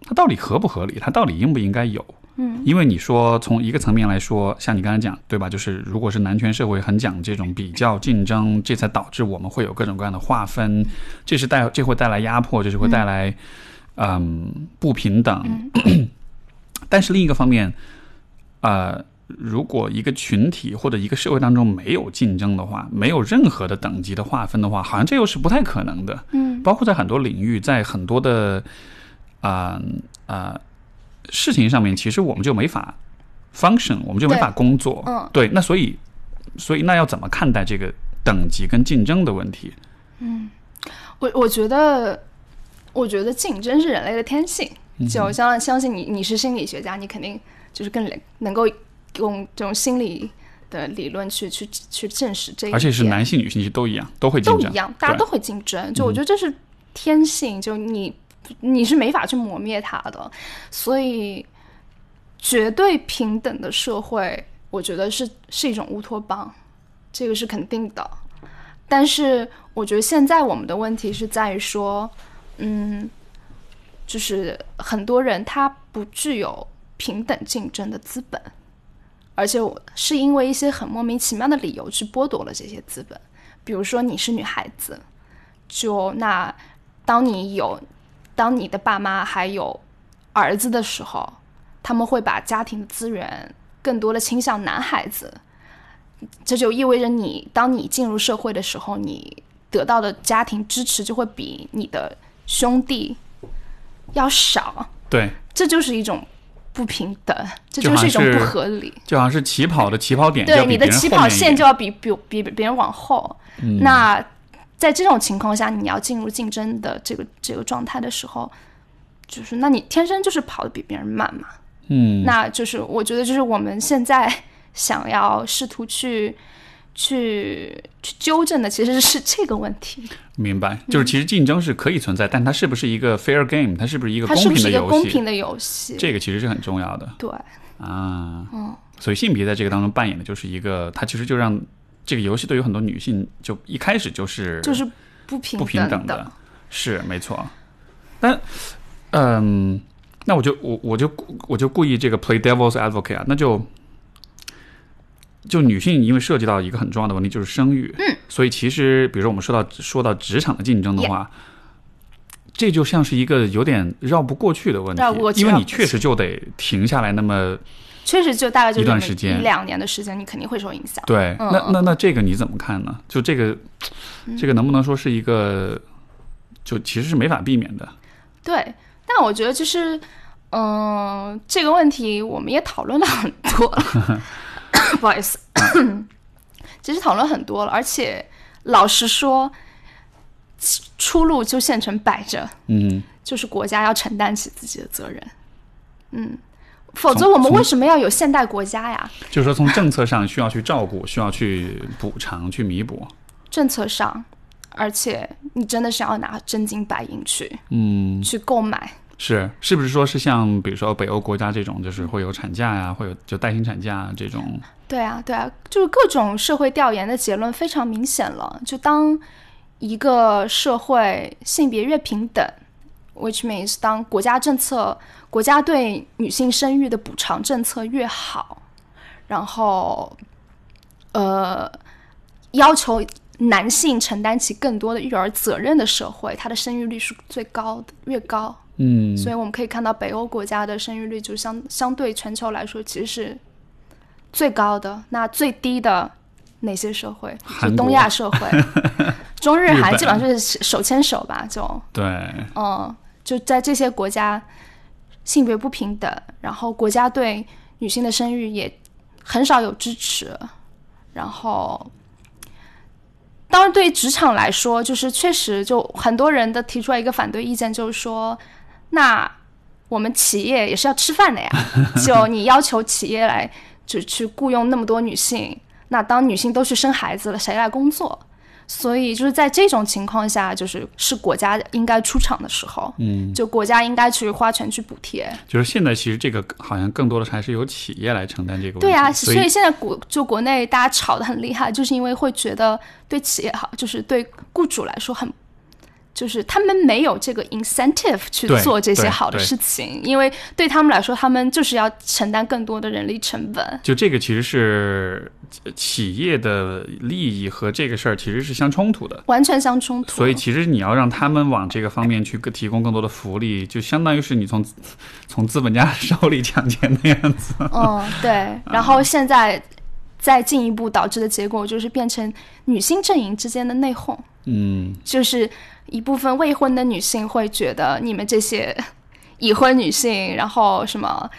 它到底合不合理？它到底应不应该有？嗯，因为你说从一个层面来说，像你刚才讲，对吧？就是如果是男权社会很讲这种比较竞争，这才导致我们会有各种各样的划分，这是带这会带来压迫，这是会带来嗯不平等。但是另一个方面，呃。如果一个群体或者一个社会当中没有竞争的话，没有任何的等级的划分的话，好像这又是不太可能的。嗯，包括在很多领域，在很多的啊啊事情上面，其实我们就没法 function，我们就没法工作。嗯，对。那所以，所以那要怎么看待这个等级跟竞争的问题？嗯，我我觉得，我觉得竞争是人类的天性。就相相信你，你是心理学家，你肯定就是更能够。用这种心理的理论去去去证实这一点，而且是男性女性其实都一样，都会竞争，都一样，大家都会竞争。就我觉得这是天性，就你你是没法去磨灭它的。所以，绝对平等的社会，我觉得是是一种乌托邦，这个是肯定的。但是，我觉得现在我们的问题是在于说，嗯，就是很多人他不具有平等竞争的资本。而且我是因为一些很莫名其妙的理由去剥夺了这些资本，比如说你是女孩子，就那当你有当你的爸妈还有儿子的时候，他们会把家庭的资源更多的倾向男孩子，这就意味着你当你进入社会的时候，你得到的家庭支持就会比你的兄弟要少。对，这就是一种。不平等，这就是一种不合理。就好像是起跑的起跑点，对你的起跑线就要比比比别人往后。那在这种情况下，你要进入竞争的这个这个状态的时候，就是那你天生就是跑的比别人慢嘛。嗯，那就是我觉得，就是我们现在想要试图去。去去纠正的其实是这个问题。明白，就是其实竞争是可以存在，但它是不是一个 fair game？它是不是一个公平的游戏？公平的游戏，这个其实是很重要的。对啊，嗯，所以性别在这个当中扮演的就是一个，它其实就让这个游戏对于很多女性就一开始就是就是不平不平等的，是没错。但嗯，那我就我我就我就故意这个 play devil's advocate 啊，那就。就女性，因为涉及到一个很重要的问题，就是生育。嗯，所以其实，比如说我们说到说到职场的竞争的话，这就像是一个有点绕不过去的问题，因为你确实就得停下来那么。确实，就大概就一段时间，一两年的时间，你肯定会受影响。对，那那那这个你怎么看呢？就这个，这个能不能说是一个，就其实是没法避免的。对，但我觉得就是，嗯，这个问题我们也讨论了很多，不好意思，其实讨论很多了，而且老实说，出路就现成摆着，嗯，就是国家要承担起自己的责任，嗯。否则我们为什么要有现代国家呀？就是说，从政策上需要去照顾，需要去补偿、去弥补。政策上，而且你真的是要拿真金白银去，嗯，去购买。是，是不是说是像比如说北欧国家这种，就是会有产假呀，会有就带薪产假这种？对啊，对啊，就是各种社会调研的结论非常明显了。就当一个社会性别越平等。Which means，当国家政策、国家对女性生育的补偿政策越好，然后，呃，要求男性承担起更多的育儿责任的社会，它的生育率是最高的，越高。嗯，所以我们可以看到北欧国家的生育率就相相对全球来说其实是最高的。那最低的哪些社会？就东亚社会，中日韩基本上就是手牵手吧，就对，嗯。就在这些国家，性别不平等，然后国家对女性的生育也很少有支持，然后，当然对于职场来说，就是确实就很多人的提出来一个反对意见，就是说，那我们企业也是要吃饭的呀，就你要求企业来就去雇佣那么多女性，那当女性都去生孩子了，谁来工作？所以就是在这种情况下，就是是国家应该出场的时候，嗯，就国家应该去花钱去补贴。就是现在其实这个好像更多的还是由企业来承担这个问题。对啊，所以现在国就国内大家吵得很厉害，就是因为会觉得对企业好，就是对雇主来说很。就是他们没有这个 incentive 去做这些好的事情，因为对他们来说，他们就是要承担更多的人力成本。就这个其实是企业的利益和这个事儿其实是相冲突的，完全相冲突。所以其实你要让他们往这个方面去提供更多的福利，就相当于是你从 从资本家手里抢钱的样子。嗯，对。然后现在再进一步导致的结果就是变成女性阵营之间的内讧。嗯，就是。一部分未婚的女性会觉得你们这些已婚女性，然后什么，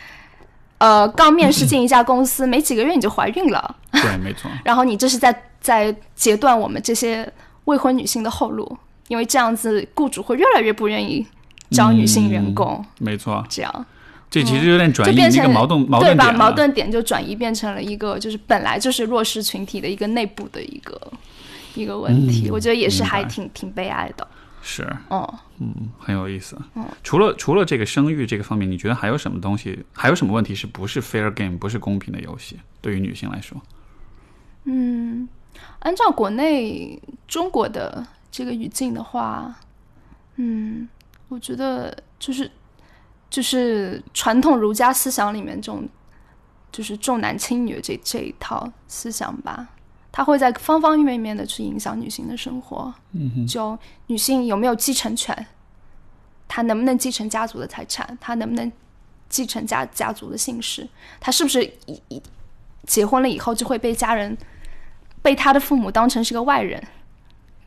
呃，刚面试进一家公司，没几个月你就怀孕了，对，没错。然后你这是在在截断我们这些未婚女性的后路，因为这样子雇主会越来越不愿意招女性员工，没错。这样，这其实有点转移一个矛盾矛盾点，矛盾点就转移变成了一个就是本来就是弱势群体的一个内部的一个一个问题，我觉得也是还挺挺悲哀的。是，哦，嗯，很有意思。嗯，除了除了这个生育这个方面，你觉得还有什么东西，还有什么问题是不是 fair game，不是公平的游戏？对于女性来说，嗯，按照国内中国的这个语境的话，嗯，我觉得就是就是传统儒家思想里面这种就是重男轻女这这一套思想吧。它会在方方面面的去影响女性的生活，就女性有没有继承权，她能不能继承家族的财产，她能不能继承家家族的姓氏，她是不是一一结婚了以后就会被家人被她的父母当成是个外人，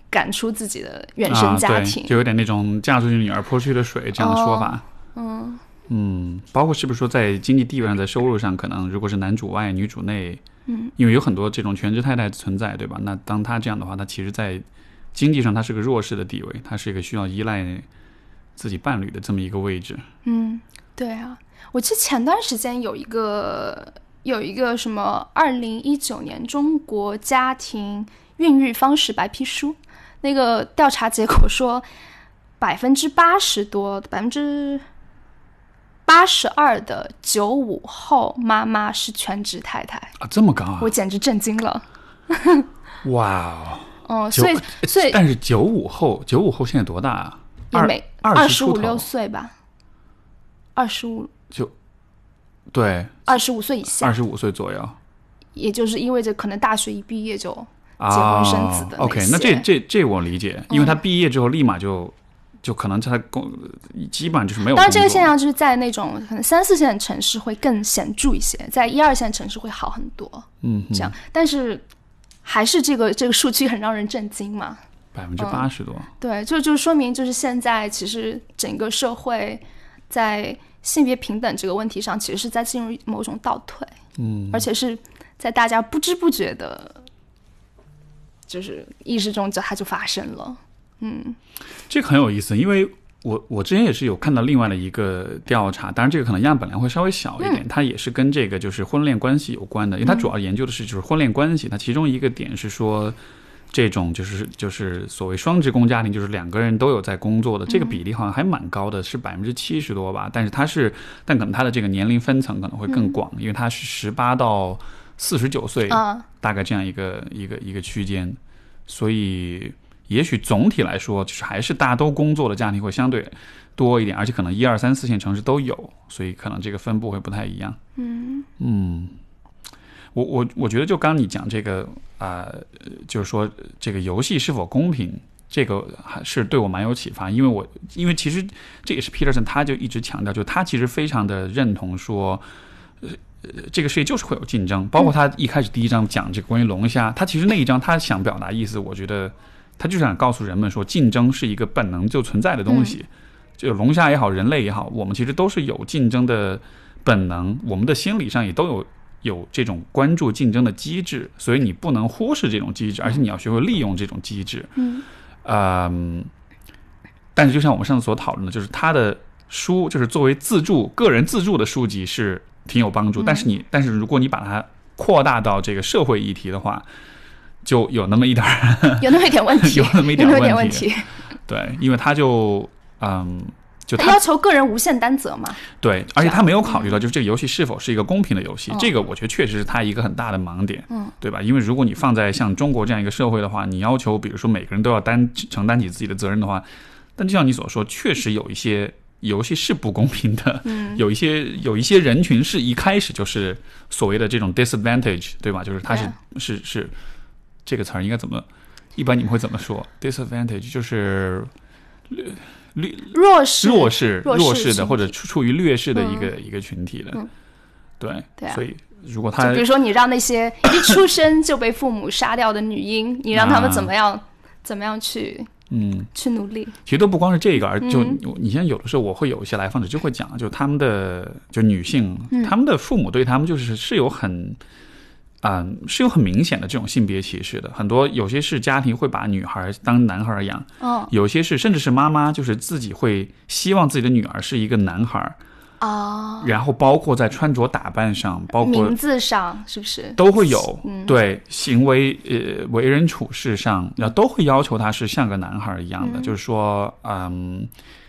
赶出自己的原生家庭，就有点那种嫁出去女儿泼出去的水这样的说法。嗯嗯，包括是不是说在经济地位上，在收入上，可能如果是男主外女主内。嗯，因为有很多这种全职太太存在，对吧？那当他这样的话，他其实，在经济上他是个弱势的地位，他是一个需要依赖自己伴侣的这么一个位置。嗯，对啊，我记得前段时间有一个有一个什么二零一九年中国家庭孕育方式白皮书，那个调查结果说，百分之八十多，百分之。八十二的九五后妈妈是全职太太啊，这么高啊！我简直震惊了。哇哦！哦，所以所以，但是九五后，九五后现在多大啊？二二十五六岁吧，二十五就对，二十五岁以下，二十五岁左右，也就是意味着可能大学一毕业就结婚生子的。OK，那这这这我理解，因为他毕业之后立马就就可能他工基本上就是没有。当然，这个现象就是在那种可能三四线城市会更显著一些，在一二线城市会好很多。嗯，这样，但是还是这个这个数据很让人震惊嘛。百分之八十多。对，就就说明就是现在其实整个社会在性别平等这个问题上，其实是在进入某种倒退。嗯，而且是在大家不知不觉的，就是意识中就它就发生了。嗯，这个很有意思，因为我我之前也是有看到另外的一个调查，当然这个可能样本量会稍微小一点，它也是跟这个就是婚恋关系有关的，因为它主要研究的是就是婚恋关系，它其中一个点是说这种就是就是所谓双职工家庭，就是两个人都有在工作的这个比例好像还蛮高的，是百分之七十多吧，但是它是但可能它的这个年龄分层可能会更广，因为它是十八到四十九岁，大概这样一个一个一个区间，所以。也许总体来说，就是还是大家都工作的家庭会相对多一点，而且可能一二三四线城市都有，所以可能这个分布会不太一样。嗯嗯，我我我觉得就刚你讲这个啊，就是说这个游戏是否公平，这个还是对我蛮有启发，因为我因为其实这也是 Peterson 他就一直强调，就他其实非常的认同说，呃这个世界就是会有竞争，包括他一开始第一章讲这个关于龙虾，他其实那一章他想表达意思，我觉得。他就想告诉人们说，竞争是一个本能就存在的东西，就龙虾也好，人类也好，我们其实都是有竞争的本能，我们的心理上也都有有这种关注竞争的机制，所以你不能忽视这种机制，而且你要学会利用这种机制。嗯，嗯，但是就像我们上次所讨论的，就是他的书，就是作为自助个人自助的书籍是挺有帮助，但是你，但是如果你把它扩大到这个社会议题的话。就有那么一点儿，有那么一点问题，有那么一点问题。对，因为他就嗯，就他要求个人无限担责嘛。对，而且他没有考虑到，就是这个游戏是否是一个公平的游戏。这个我觉得确实是他一个很大的盲点，嗯，对吧？因为如果你放在像中国这样一个社会的话，你要求比如说每个人都要担承担起自己的责任的话，但就像你所说，确实有一些游戏是不公平的，嗯，有一些有一些人群是一开始就是所谓的这种 disadvantage，对吧？就是他是是是。这个词儿应该怎么？一般你们会怎么说？disadvantage 就是劣弱势、弱势、弱势的，或者处处于劣势的一个一个群体的。对，对。所以如果他，比如说你让那些一出生就被父母杀掉的女婴，你让他们怎么样？怎么样去？嗯，去努力。其实都不光是这个，而就你现在有的时候，我会有一些来访者就会讲，就他们的就女性，他们的父母对他们就是是有很。嗯，是有很明显的这种性别歧视的。很多有些是家庭会把女孩当男孩养，哦，有些是甚至是妈妈就是自己会希望自己的女儿是一个男孩，哦，然后包括在穿着打扮上，包括名字上是不是都会有？对，行为呃为人处事上，然后都会要求他是像个男孩一样的，就是说，嗯。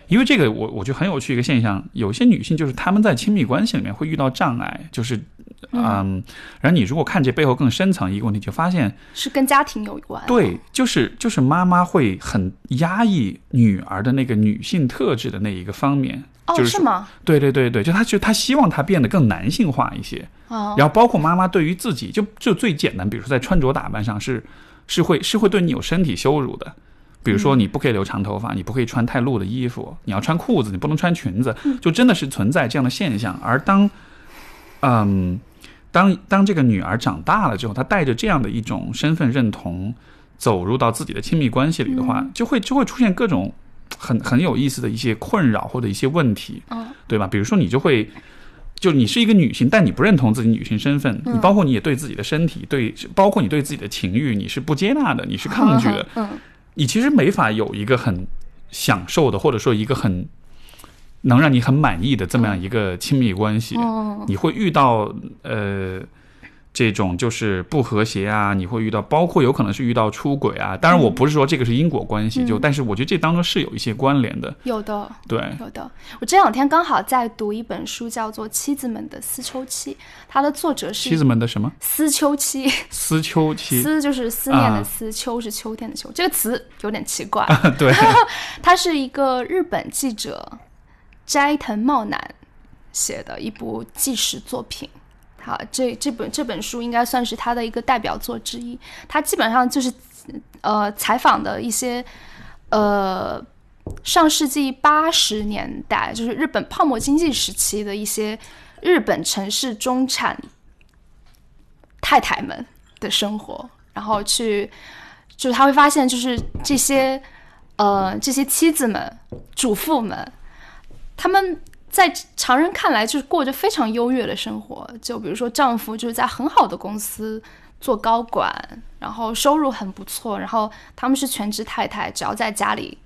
因为这个，我我觉得很有趣一个现象，有些女性就是她们在亲密关系里面会遇到障碍，就是，嗯，然后你如果看这背后更深层一个问题，就发现是跟家庭有关。对，就是就是妈妈会很压抑女儿的那个女性特质的那一个方面。哦，是吗？对对对对，就她就她希望她变得更男性化一些。哦。然后包括妈妈对于自己，就就最简单，比如说在穿着打扮上是是会是会对你有身体羞辱的。比如说，你不可以留长头发，你不可以穿太露的衣服，你要穿裤子，你不能穿裙子，就真的是存在这样的现象。而当，嗯，当当这个女儿长大了之后，她带着这样的一种身份认同走入到自己的亲密关系里的话，就会就会出现各种很很有意思的一些困扰或者一些问题，对吧？比如说，你就会就你是一个女性，但你不认同自己女性身份，你包括你也对自己的身体，对包括你对自己的情欲，你是不接纳的，你是抗拒的，嗯。你其实没法有一个很享受的，或者说一个很能让你很满意的这么样一个亲密关系。你会遇到呃这种就是不和谐啊，你会遇到包括有可能是遇到出轨啊。当然，我不是说这个是因果关系，就但是我觉得这当中是有一些关联的。有的，对，有的。我这两天刚好在读一本书，叫做《妻子们的思秋期》，它的作者是妻子们的什么？思秋期。思秋期。思就是思念的思，秋是秋天的秋。这个词有点奇怪。对。他是一个日本记者斋藤茂男写的一部纪实作品。好，这这本这本书应该算是他的一个代表作之一。他基本上就是，呃，采访的一些，呃，上世纪八十年代，就是日本泡沫经济时期的一些日本城市中产太太们的生活，然后去，就是他会发现，就是这些呃这些妻子们、主妇们，他们在常人看来就是过着非常优越的生活，就比如说丈夫就是在很好的公司做高管，然后收入很不错，然后他们是全职太太，只要在家里。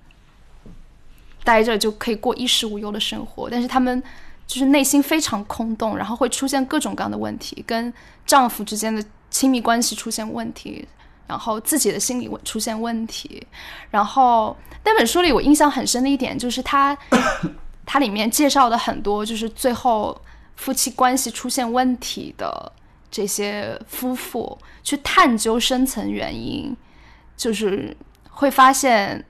待着就可以过衣食无忧的生活，但是他们就是内心非常空洞，然后会出现各种各样的问题，跟丈夫之间的亲密关系出现问题，然后自己的心理出现问题。然后那本书里我印象很深的一点就是，他它里面介绍的很多就是最后夫妻关系出现问题的这些夫妇，去探究深层原因，就是会发现。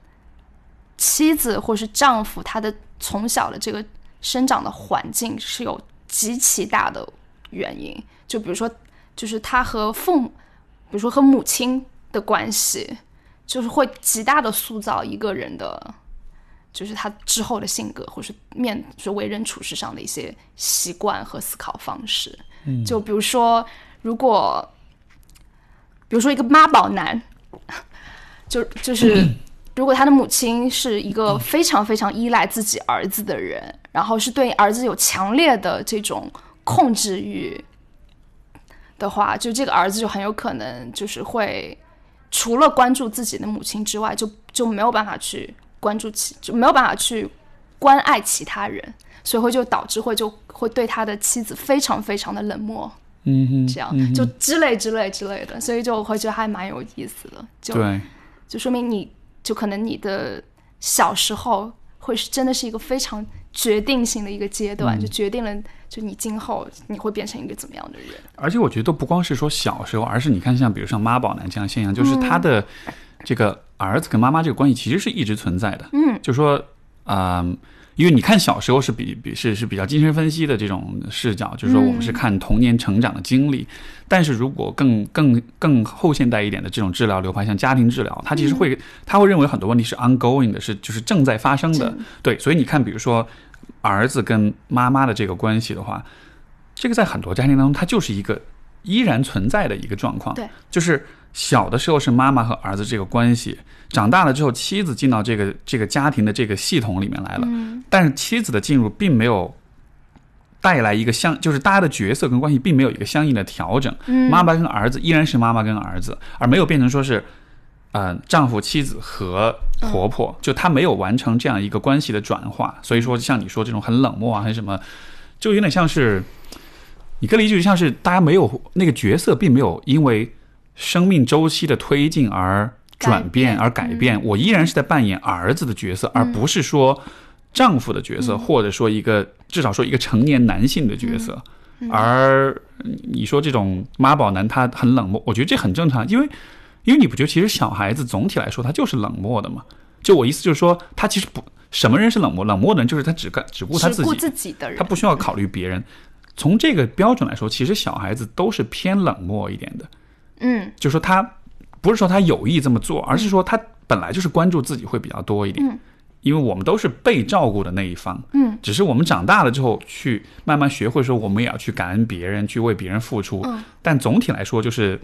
妻子或是丈夫，他的从小的这个生长的环境是有极其大的原因。就比如说，就是他和父母，比如说和母亲的关系，就是会极大的塑造一个人的，就是他之后的性格，或是面是为人处事上的一些习惯和思考方式。嗯，就比如说，如果，比如说一个妈宝男，就就是。如果他的母亲是一个非常非常依赖自己儿子的人，然后是对儿子有强烈的这种控制欲的话，就这个儿子就很有可能就是会除了关注自己的母亲之外，就就没有办法去关注其就没有办法去关爱其他人，所以会就导致会就会对他的妻子非常非常的冷漠，嗯哼，这样就之类之类之类的，所以就会觉得还蛮有意思的，就对，就说明你。就可能你的小时候会是真的是一个非常决定性的一个阶段，就决定了就你今后你会变成一个怎么样的人。而且我觉得都不光是说小时候，而是你看像比如像妈宝男这样现象，就是他的这个儿子跟妈妈这个关系其实是一直存在的。嗯，就说啊。因为你看小时候是比比是是比较精神分析的这种视角，就是说我们是看童年成长的经历。但是如果更更更后现代一点的这种治疗流派，像家庭治疗，他其实会他会认为很多问题是 ongoing 的，是就是正在发生的。对，所以你看，比如说儿子跟妈妈的这个关系的话，这个在很多家庭当中，它就是一个依然存在的一个状况。对，就是。小的时候是妈妈和儿子这个关系，长大了之后，妻子进到这个这个家庭的这个系统里面来了。但是妻子的进入并没有带来一个相，就是大家的角色跟关系并没有一个相应的调整。妈妈跟儿子依然是妈妈跟儿子，而没有变成说是，呃，丈夫、妻子和婆婆，就他没有完成这样一个关系的转化。所以说，像你说这种很冷漠啊，还是什么，就有点像是，你可以理解像是大家没有那个角色，并没有因为。生命周期的推进而转变而改变，我依然是在扮演儿子的角色，而不是说丈夫的角色，或者说一个至少说一个成年男性的角色。而你说这种妈宝男他很冷漠，我觉得这很正常，因为因为你不觉得其实小孩子总体来说他就是冷漠的嘛？就我意思就是说，他其实不什么人是冷漠，冷漠的人就是他只干只顾他自己，自己的人，他不需要考虑别人。从这个标准来说，其实小孩子都是偏冷漠一点的。嗯，就说他不是说他有意这么做，而是说他本来就是关注自己会比较多一点。嗯，因为我们都是被照顾的那一方。嗯，只是我们长大了之后，去慢慢学会说，我们也要去感恩别人，去为别人付出。嗯，但总体来说，就是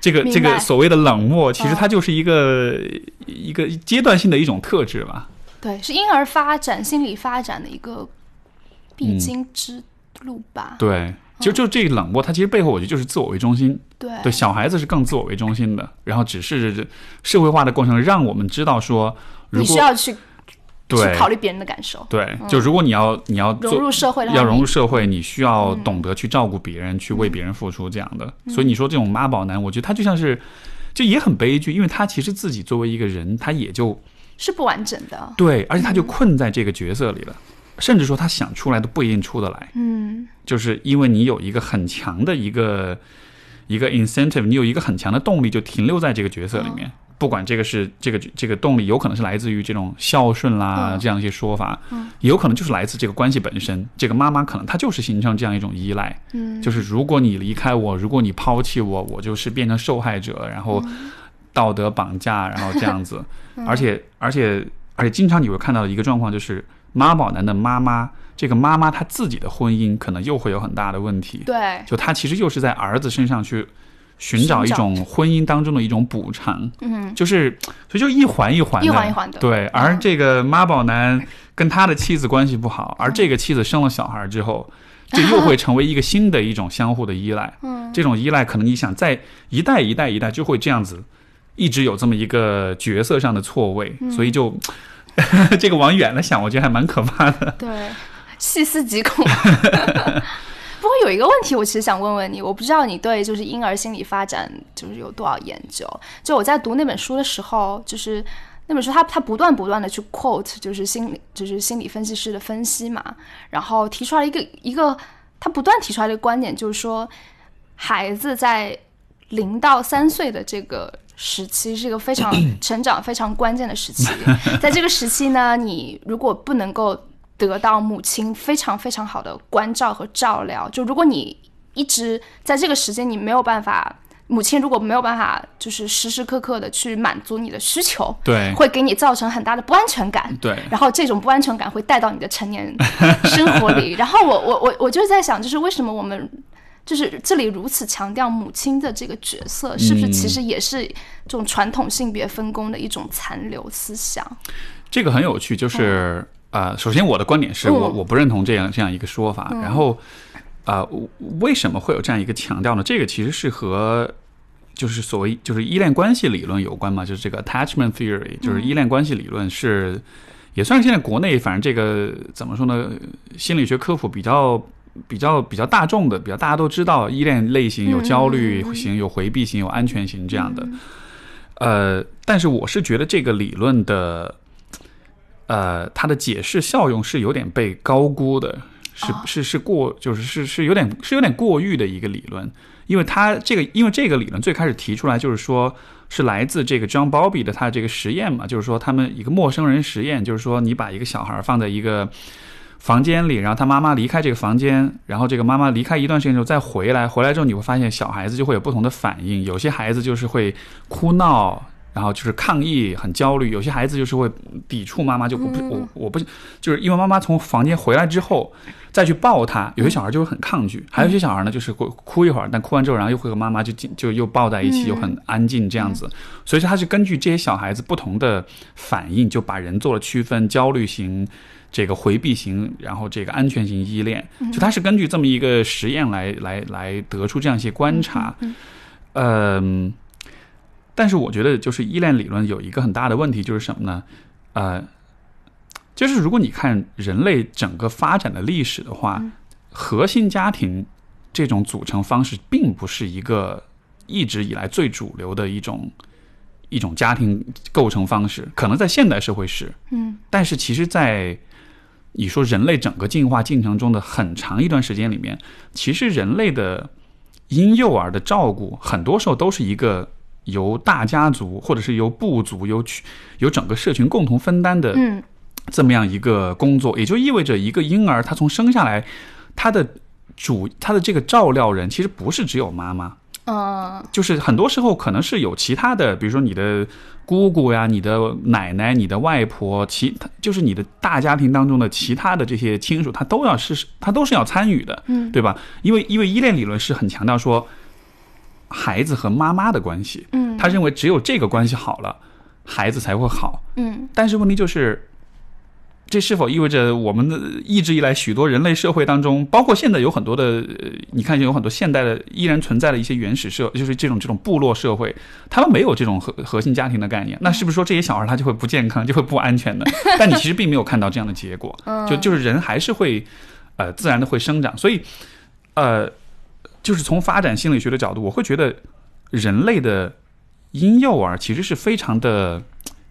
这个这个所谓的冷漠，其实它就是一个一个阶段性的一种特质吧。对，是婴儿发展、心理发展的一个必经之路吧。对。就就这个冷漠，它其实背后我觉得就是自我为中心。对对，小孩子是更自我为中心的，然后只是社会化的过程让我们知道说，你需要去对考虑别人的感受。对，就如果你要你要融入社会，要融入社会，你需要懂得去照顾别人，去为别人付出这样的。所以你说这种妈宝男，我觉得他就像是就也很悲剧，因为他其实自己作为一个人，他也就是不完整的。对，而且他就困在这个角色里了。甚至说他想出来都不一定出得来，嗯，就是因为你有一个很强的一个一个 incentive，你有一个很强的动力，就停留在这个角色里面。不管这个是这个这个动力，有可能是来自于这种孝顺啦这样一些说法，嗯，也有可能就是来自这个关系本身。这个妈妈可能她就是形成这样一种依赖，嗯，就是如果你离开我，如果你抛弃我，我就是变成受害者，然后道德绑架，然后这样子，而且而且。而且经常你会看到的一个状况就是妈宝男的妈妈，这个妈妈她自己的婚姻可能又会有很大的问题。对，就她其实又是在儿子身上去寻找一种婚姻当中的一种补偿。嗯，就是所以就一环一环的，一环一环的。对，而这个妈宝男跟他的妻子关系不好，而这个妻子生了小孩之后。这又会成为一个新的一种相互的依赖，嗯，这种依赖可能你想在一代一代一代就会这样子，一直有这么一个角色上的错位，所以就 这个往远了想，我觉得还蛮可怕的。对，细思极恐。不过有一个问题，我其实想问问你，我不知道你对就是婴儿心理发展就是有多少研究？就我在读那本书的时候，就是。那本书，他他不断不断的去 quote，就是心理就是心理分析师的分析嘛，然后提出来一个一个，他不断提出来的观点就是说，孩子在零到三岁的这个时期是一个非常 成长非常关键的时期，在这个时期呢，你如果不能够得到母亲非常非常好的关照和照料，就如果你一直在这个时间你没有办法。母亲如果没有办法，就是时时刻刻的去满足你的需求，对，会给你造成很大的不安全感，对。然后这种不安全感会带到你的成年生活里。然后我我我我就在想，就是为什么我们就是这里如此强调母亲的这个角色，是不是其实也是这种传统性别分工的一种残留思想？这个很有趣，就是呃，首先我的观点是我我不认同这样这样一个说法。然后啊，为什么会有这样一个强调呢？这个其实是和就是所谓就是依恋关系理论有关嘛，就是这个 attachment theory，就是依恋关系理论是也算是现在国内反正这个怎么说呢，心理学科普比较比较比较大众的，比较大家都知道依恋类型有焦虑型、有回避型、有安全型这样的。呃，但是我是觉得这个理论的呃它的解释效用是有点被高估的，是是是过就是是是有点是有点过誉的一个理论。因为它这个，因为这个理论最开始提出来就是说，是来自这个 John Bowlby 的他这个实验嘛，就是说他们一个陌生人实验，就是说你把一个小孩放在一个房间里，然后他妈妈离开这个房间，然后这个妈妈离开一段时间之后再回来，回来之后你会发现小孩子就会有不同的反应，有些孩子就是会哭闹。然后就是抗议，很焦虑。有些孩子就是会抵触妈妈，就我不我我不就是因为妈妈从房间回来之后再去抱他。有些小孩就会很抗拒，还有一些小孩呢，就是会哭一会儿，但哭完之后，然后又会和妈妈就就又抱在一起，又很安静这样子。所以说他是根据这些小孩子不同的反应，就把人做了区分：焦虑型、这个回避型，然后这个安全型依恋。就它是根据这么一个实验来来来得出这样一些观察。嗯。但是我觉得，就是依恋理论有一个很大的问题，就是什么呢？呃，就是如果你看人类整个发展的历史的话，核心家庭这种组成方式，并不是一个一直以来最主流的一种一种家庭构成方式。可能在现代社会是，嗯，但是其实，在你说人类整个进化进程中的很长一段时间里面，其实人类的婴幼儿的照顾，很多时候都是一个。由大家族，或者是由部族，由群，由整个社群共同分担的，嗯，这么样一个工作，也就意味着一个婴儿他从生下来，他的主，他的这个照料人其实不是只有妈妈，嗯，就是很多时候可能是有其他的，比如说你的姑姑呀、你的奶奶、你的外婆，其他就是你的大家庭当中的其他的这些亲属，他都要是他都是要参与的，嗯，对吧？因为因为依恋理论是很强调说。孩子和妈妈的关系，嗯，他认为只有这个关系好了，孩子才会好，嗯。但是问题就是，这是否意味着我们的一直以来许多人类社会当中，包括现在有很多的，你看有很多现代的依然存在的一些原始社，就是这种这种部落社会，他们没有这种核核心家庭的概念，那是不是说这些小孩他就会不健康，就会不安全呢？但你其实并没有看到这样的结果，就就是人还是会，呃，自然的会生长，所以，呃。就是从发展心理学的角度，我会觉得人类的婴幼儿其实是非常的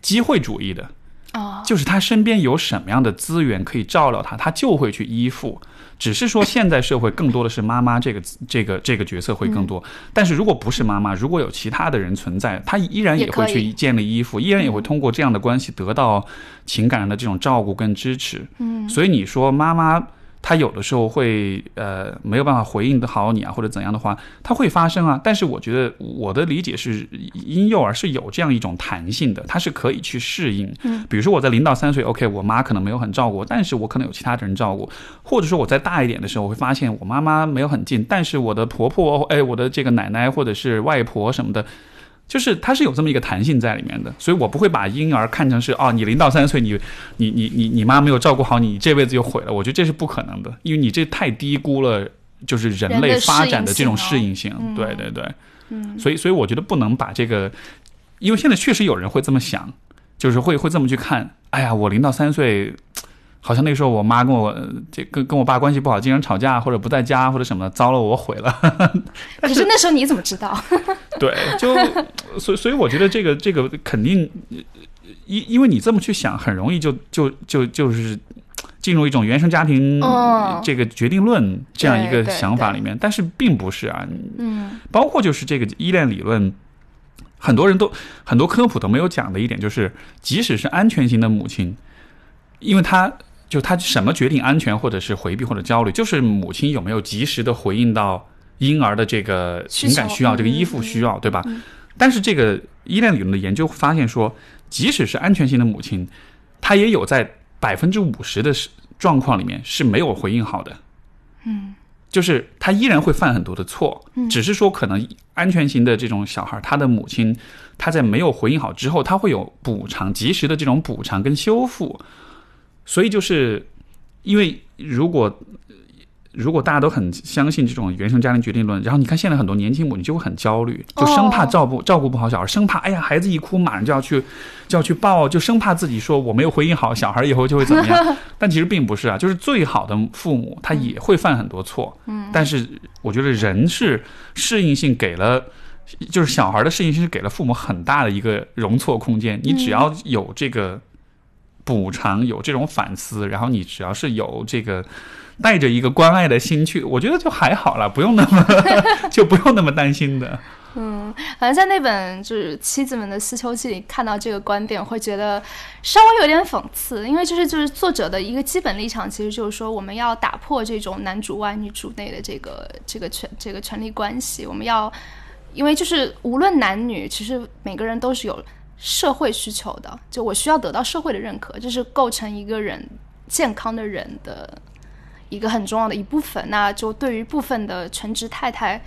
机会主义的啊，就是他身边有什么样的资源可以照料他，他就会去依附。只是说现在社会更多的是妈妈这个这个这个角色会更多，但是如果不是妈妈，如果有其他的人存在，他依然也会去建立依附，依然也会通过这样的关系得到情感上的这种照顾跟支持。嗯，所以你说妈妈。他有的时候会呃没有办法回应的好你啊，或者怎样的话，它会发生啊。但是我觉得我的理解是，婴幼儿是有这样一种弹性的，它是可以去适应。嗯，比如说我在零到三岁，OK，我妈可能没有很照顾我，但是我可能有其他的人照顾，或者说我在大一点的时候，我会发现我妈妈没有很近，但是我的婆婆，哎，我的这个奶奶或者是外婆什么的。就是它是有这么一个弹性在里面的，所以我不会把婴儿看成是哦，你零到三岁，你你你你你妈没有照顾好你，这辈子就毁了。我觉得这是不可能的，因为你这太低估了就是人类发展的这种适应性。对对对，嗯，所以所以我觉得不能把这个，因为现在确实有人会这么想，就是会会这么去看。哎呀，我零到三岁。好像那时候我妈跟我这跟跟我爸关系不好，经常吵架或者不在家或者什么的，糟了，我毁了。可是那时候你怎么知道？对，就所以所以我觉得这个这个肯定，因因为你这么去想，很容易就就就就是进入一种原生家庭这个决定论这样一个想法里面，但是并不是啊。嗯，包括就是这个依恋理论，很多人都很多科普都没有讲的一点就是，即使是安全型的母亲，因为她。就他什么决定安全，或者是回避或者焦虑，就是母亲有没有及时的回应到婴儿的这个情感需要、这个依附需要，对吧？但是这个依恋理论的研究发现说，即使是安全型的母亲，她也有在百分之五十的状况里面是没有回应好的。嗯，就是他依然会犯很多的错，只是说可能安全型的这种小孩，他的母亲他在没有回应好之后，他会有补偿，及时的这种补偿跟修复。所以就是，因为如果如果大家都很相信这种原生家庭决定论，然后你看现在很多年轻母亲就会很焦虑，就生怕照顾照顾不好小孩，生怕哎呀孩子一哭马上就要去就要去抱，就生怕自己说我没有回应好小孩以后就会怎么样。但其实并不是啊，就是最好的父母他也会犯很多错。嗯，但是我觉得人是适应性给了，就是小孩的适应性是给了父母很大的一个容错空间。你只要有这个。补偿有这种反思，然后你只要是有这个带着一个关爱的心去，我觉得就还好了，不用那么 就不用那么担心的。嗯，反正在那本就是《妻子们的思秋记》里看到这个观点，会觉得稍微有点讽刺，因为就是就是作者的一个基本立场，其实就是说我们要打破这种男主外女主内的这个这个权这个权利关系，我们要因为就是无论男女，其实每个人都是有。社会需求的，就我需要得到社会的认可，这是构成一个人健康的人的一个很重要的一部分。那就对于部分的全职太太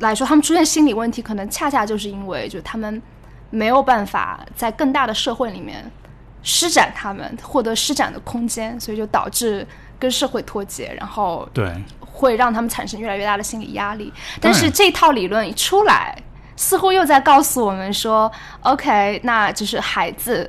来说，他们出现心理问题，可能恰恰就是因为，就他们没有办法在更大的社会里面施展他们获得施展的空间，所以就导致跟社会脱节，然后对会让他们产生越来越大的心理压力。但是这套理论一出来。似乎又在告诉我们说：“OK，那就是孩子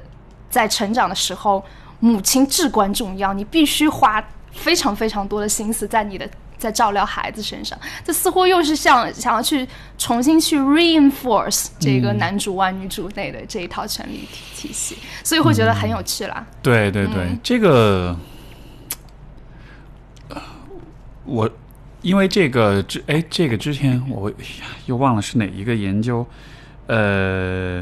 在成长的时候，母亲至关重要，你必须花非常非常多的心思在你的在照料孩子身上。”这似乎又是像想要去重新去 reinforce 这个男主外女主内的这一套权力体体系，所以会觉得很有趣啦。对对对，这个我。因为这个之哎，这个之前我又忘了是哪一个研究，呃，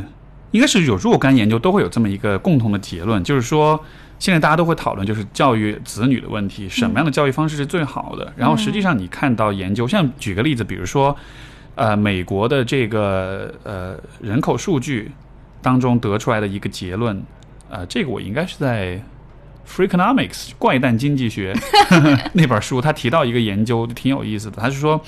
应该是有若干研究都会有这么一个共同的结论，就是说现在大家都会讨论就是教育子女的问题，什么样的教育方式是最好的。然后实际上你看到研究，像举个例子，比如说呃，美国的这个呃人口数据当中得出来的一个结论，呃，这个我应该是在。Freakonomics 怪诞经济学 那本书，他提到一个研究，挺有意思的。他是说，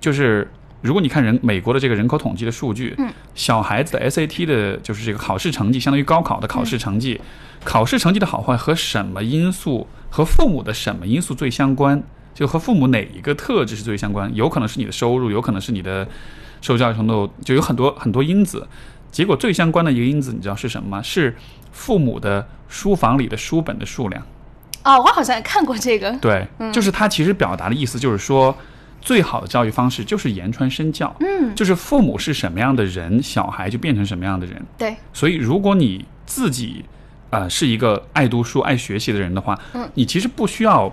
就是如果你看人美国的这个人口统计的数据，嗯，小孩子的 SAT 的，就是这个考试成绩，相当于高考的考试成绩，考试成绩的好坏和什么因素和父母的什么因素最相关？就和父母哪一个特质是最相关？有可能是你的收入，有可能是你的受教育程度，就有很多很多因子。结果最相关的一个因子，你知道是什么吗？是父母的书房里的书本的数量。哦，我好像也看过这个。对，就是他其实表达的意思就是说，最好的教育方式就是言传身教。嗯，就是父母是什么样的人，小孩就变成什么样的人。对。所以，如果你自己呃是一个爱读书、爱学习的人的话，嗯，你其实不需要。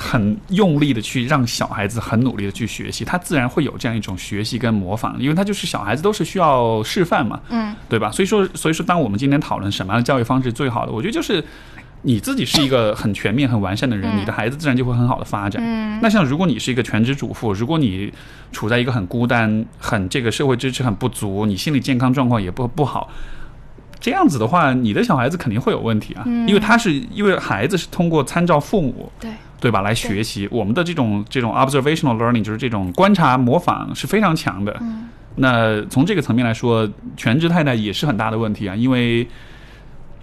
很用力的去让小孩子很努力的去学习，他自然会有这样一种学习跟模仿，因为他就是小孩子都是需要示范嘛，嗯，对吧？所以说，所以说，当我们今天讨论什么样的教育方式最好的，我觉得就是你自己是一个很全面、很完善的人，你的孩子自然就会很好的发展。嗯那像如果你是一个全职主妇，如果你处在一个很孤单、很这个社会支持很不足，你心理健康状况也不不好，这样子的话，你的小孩子肯定会有问题啊。因为他是因为孩子是通过参照父母，对对吧来学习。我们的这种这种 observational learning 就是这种观察模仿是非常强的。那从这个层面来说，全职太太也是很大的问题啊，因为。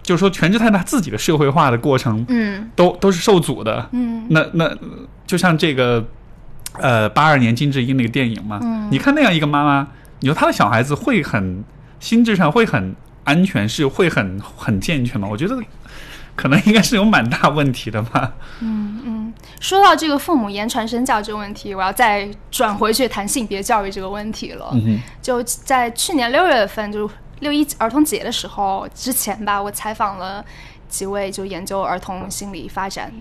就是说，全职太太自己的社会化的过程，嗯，都都是受阻的，嗯，那那就像这个，呃，八二年金智英那个电影嘛，嗯，你看那样一个妈妈，你说她的小孩子会很心智上会很安全，是会很很健全吗？我觉得可能应该是有蛮大问题的吧。嗯嗯，说到这个父母言传身教这个问题，我要再转回去谈性别教育这个问题了。嗯就在去年六月份就。六一儿童节的时候之前吧，我采访了几位就研究儿童心理发展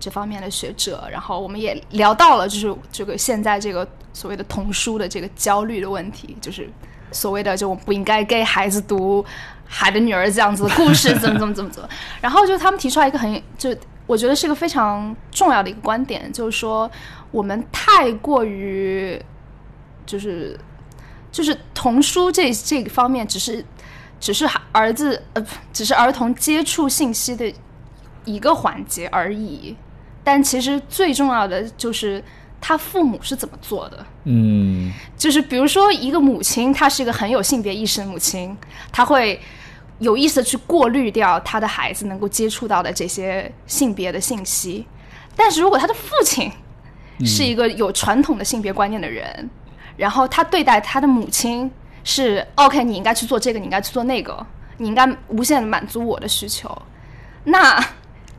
这方面的学者，然后我们也聊到了就是这个现在这个所谓的童书的这个焦虑的问题，就是所谓的就我不应该给孩子读《海的女儿》这样子的故事，怎么怎么怎么怎么。然后就他们提出来一个很就我觉得是一个非常重要的一个观点，就是说我们太过于就是。就是童书这这个方面，只是只是儿子呃，只是儿童接触信息的一个环节而已。但其实最重要的就是他父母是怎么做的。嗯，就是比如说一个母亲，她是一个很有性别意识的母亲，她会有意识的去过滤掉她的孩子能够接触到的这些性别的信息。但是如果他的父亲是一个有传统的性别观念的人。然后他对待他的母亲是 OK，你应该去做这个，你应该去做那个，你应该无限的满足我的需求。那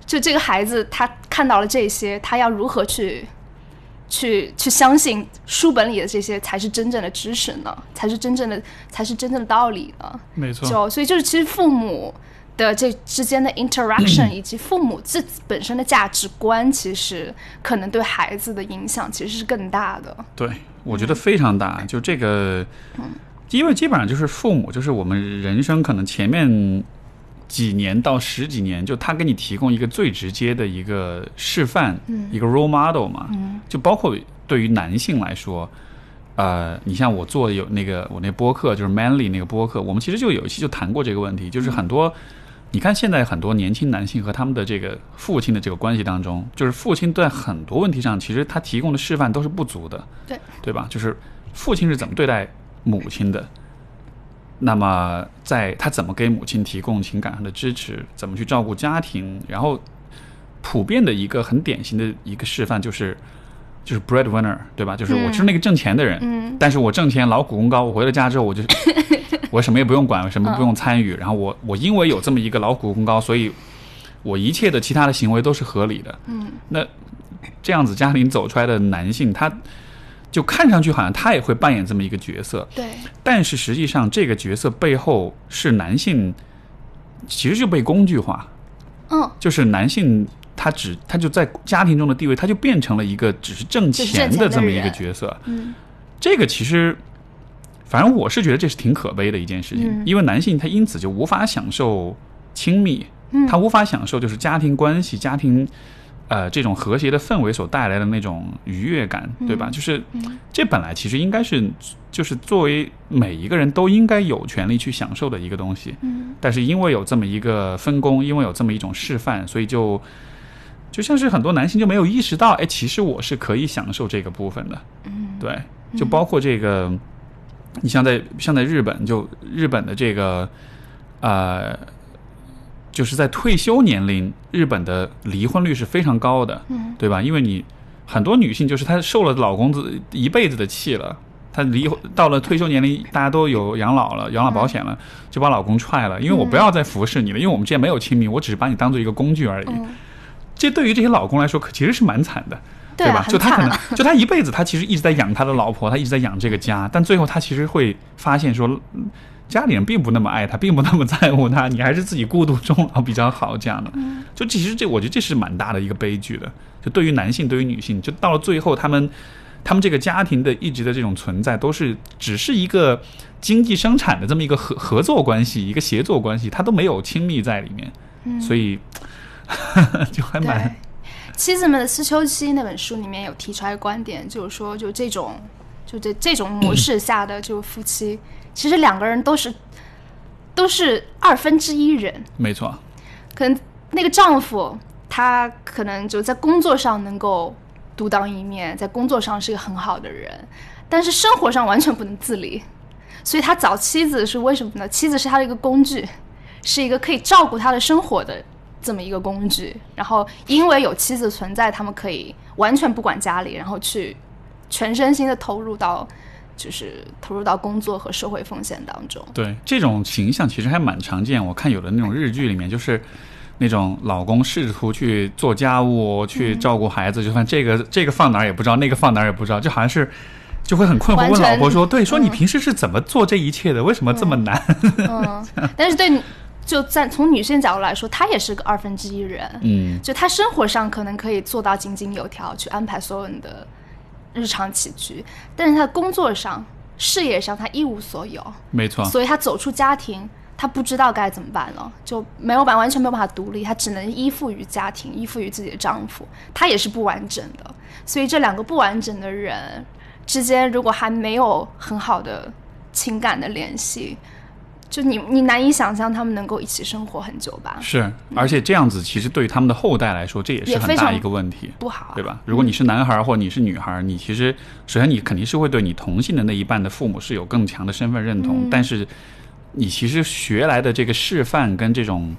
就这个孩子他看到了这些，他要如何去去去相信书本里的这些才是真正的知识呢？才是真正的才是真正的道理呢？没错。就所以就是其实父母的这之间的 interaction 以及父母自己本身的价值观，其实可能对孩子的影响其实是更大的。对。我觉得非常大，就这个，因为基本上就是父母，就是我们人生可能前面几年到十几年，就他给你提供一个最直接的一个示范，一个 role model 嘛，就包括对于男性来说，呃，你像我做有那个我那播客就是 manly 那个播客，我们其实就有一期就谈过这个问题，就是很多。你看，现在很多年轻男性和他们的这个父亲的这个关系当中，就是父亲在很多问题上，其实他提供的示范都是不足的，对对吧？就是父亲是怎么对待母亲的，那么在他怎么给母亲提供情感上的支持，怎么去照顾家庭，然后普遍的一个很典型的一个示范就是就是 breadwinner，对吧？就是我就是那个挣钱的人，嗯，但是我挣钱劳苦功高，我回了家之后我就。我什么也不用管，什么不用参与，然后我我因为有这么一个劳苦功高，所以我一切的其他的行为都是合理的。嗯，那这样子家庭走出来的男性，他就看上去好像他也会扮演这么一个角色。对，但是实际上这个角色背后是男性，其实就被工具化。嗯，就是男性他只他就在家庭中的地位，他就变成了一个只是挣钱的这么一个角色。嗯，这个其实。反正我是觉得这是挺可悲的一件事情，因为男性他因此就无法享受亲密，他无法享受就是家庭关系、家庭呃这种和谐的氛围所带来的那种愉悦感，对吧？就是这本来其实应该是就是作为每一个人都应该有权利去享受的一个东西，但是因为有这么一个分工，因为有这么一种示范，所以就就像是很多男性就没有意识到，哎，其实我是可以享受这个部分的，对，就包括这个。你像在像在日本，就日本的这个，呃，就是在退休年龄，日本的离婚率是非常高的，嗯，对吧？因为你很多女性就是她受了老公子一辈子的气了，她离到了退休年龄，大家都有养老了，养老保险了，就把老公踹了，因为我不要再服侍你了，因为我们之间没有亲密，我只是把你当做一个工具而已。这对于这些老公来说，可其实是蛮惨的。对吧？就他可能，就他一辈子，他其实一直在养他的老婆，他一直在养这个家，但最后他其实会发现说，家里人并不那么爱他，并不那么在乎他，你还是自己孤独终老比较好这样的。就其实这，我觉得这是蛮大的一个悲剧的。就对于男性，对于女性，就到了最后，他们他们这个家庭的一直的这种存在，都是只是一个经济生产的这么一个合合作关系，一个协作关系，他都没有亲密在里面。嗯所以。就还蛮。《妻子们的思秋期》那本书里面有提出来观点，就是说，就这种，就这这种模式下的就夫妻，其实两个人都是都是二分之一人。没错。可能那个丈夫他可能就在工作上能够独当一面，在工作上是一个很好的人，但是生活上完全不能自理。所以他找妻子是为什么呢？妻子是他的一个工具，是一个可以照顾他的生活的这么一个工具。然后因为有妻子存在，他们可以完全不管家里，然后去全身心的投入到，就是投入到工作和社会奉献当中。对这种形象其实还蛮常见。我看有的那种日剧里面，就是那种老公试图去做家务、去照顾孩子，就算这个这个放哪儿也不知道，那个放哪儿也不知道，就好像是。就会很困惑，问老婆说：“对，说你平时是怎么做这一切的？为什么这么难？”嗯，但是对，就在从女性角度来说，她也是个二分之一人。嗯，就她生活上可能可以做到井井有条，去安排所有人的日常起居，但是他的工作上、事业上，他一无所有。没错，所以他走出家庭，他不知道该怎么办了，就没有办完全没有办法独立，他只能依附于家庭，依附于自己的丈夫，他也是不完整的。所以这两个不完整的人。之间如果还没有很好的情感的联系，就你你难以想象他们能够一起生活很久吧？是，而且这样子其实对于他们的后代来说，这也是很大一个问题，不好，对吧？如果你是男孩或者你是女孩，你其实首先你肯定是会对你同性的那一半的父母是有更强的身份认同，但是你其实学来的这个示范跟这种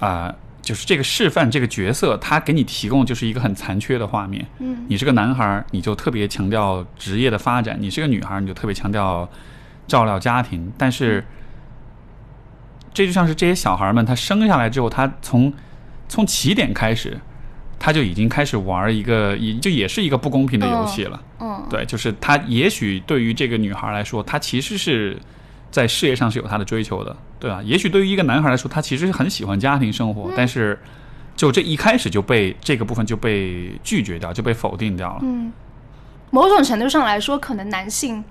啊。就是这个示范这个角色，他给你提供就是一个很残缺的画面。嗯，你是个男孩，你就特别强调职业的发展；你是个女孩，你就特别强调照料家庭。但是，这就像是这些小孩们，他生下来之后，他从从起点开始，他就已经开始玩一个，也就也是一个不公平的游戏了。嗯，对，就是他也许对于这个女孩来说，他其实是。在事业上是有他的追求的，对吧？也许对于一个男孩来说，他其实是很喜欢家庭生活，但是就这一开始就被这个部分就被拒绝掉，就被否定掉了。嗯，某种程度上来说，可能男性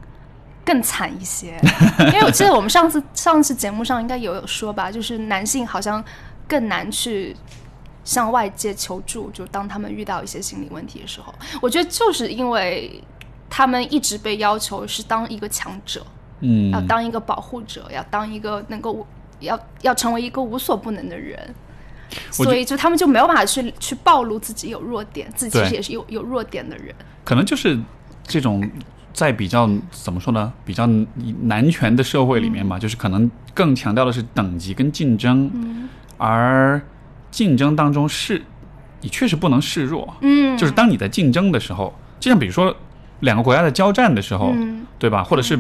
更惨一些，因为我记得我们上次上次节目上应该有有说吧，就是男性好像更难去向外界求助，就当他们遇到一些心理问题的时候，我觉得就是因为他们一直被要求是当一个强者。嗯，要当一个保护者，要当一个能够，要要成为一个无所不能的人，所以就他们就没有办法去去暴露自己有弱点，自己其实也是有有弱点的人。可能就是这种在比较怎么说呢，比较男权的社会里面嘛，就是可能更强调的是等级跟竞争，而竞争当中是，你确实不能示弱，嗯，就是当你在竞争的时候，就像比如说。两个国家在交战的时候，对吧？或者是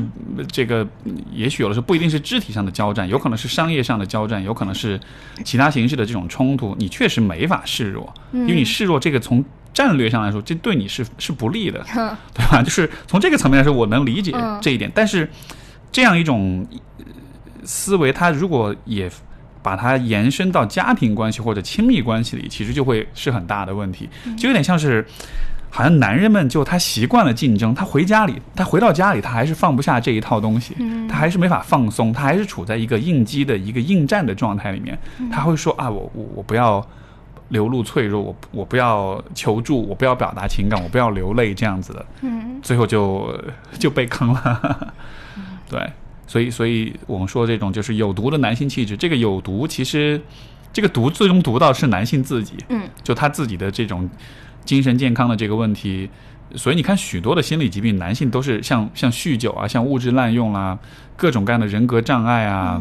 这个，也许有的时候不一定是肢体上的交战，有可能是商业上的交战，有可能是其他形式的这种冲突。你确实没法示弱，因为你示弱，这个从战略上来说，这对你是是不利的，对吧？就是从这个层面来说，我能理解这一点。但是这样一种思维，它如果也把它延伸到家庭关系或者亲密关系里，其实就会是很大的问题，就有点像是。好像男人们就他习惯了竞争，他回家里，他回到家里，他还是放不下这一套东西，他还是没法放松，他还是处在一个应激的一个应战的状态里面。他会说啊，我我我不要流露脆弱，我我不要求助，我不要表达情感，我不要流泪这样子的。嗯，最后就 就被坑了。对，所以所以我们说这种就是有毒的男性气质，这个有毒其实这个毒最终毒到是男性自己。嗯，就他自己的这种。精神健康的这个问题，所以你看，许多的心理疾病，男性都是像像酗酒啊，像物质滥用啦，各种各样的人格障碍啊。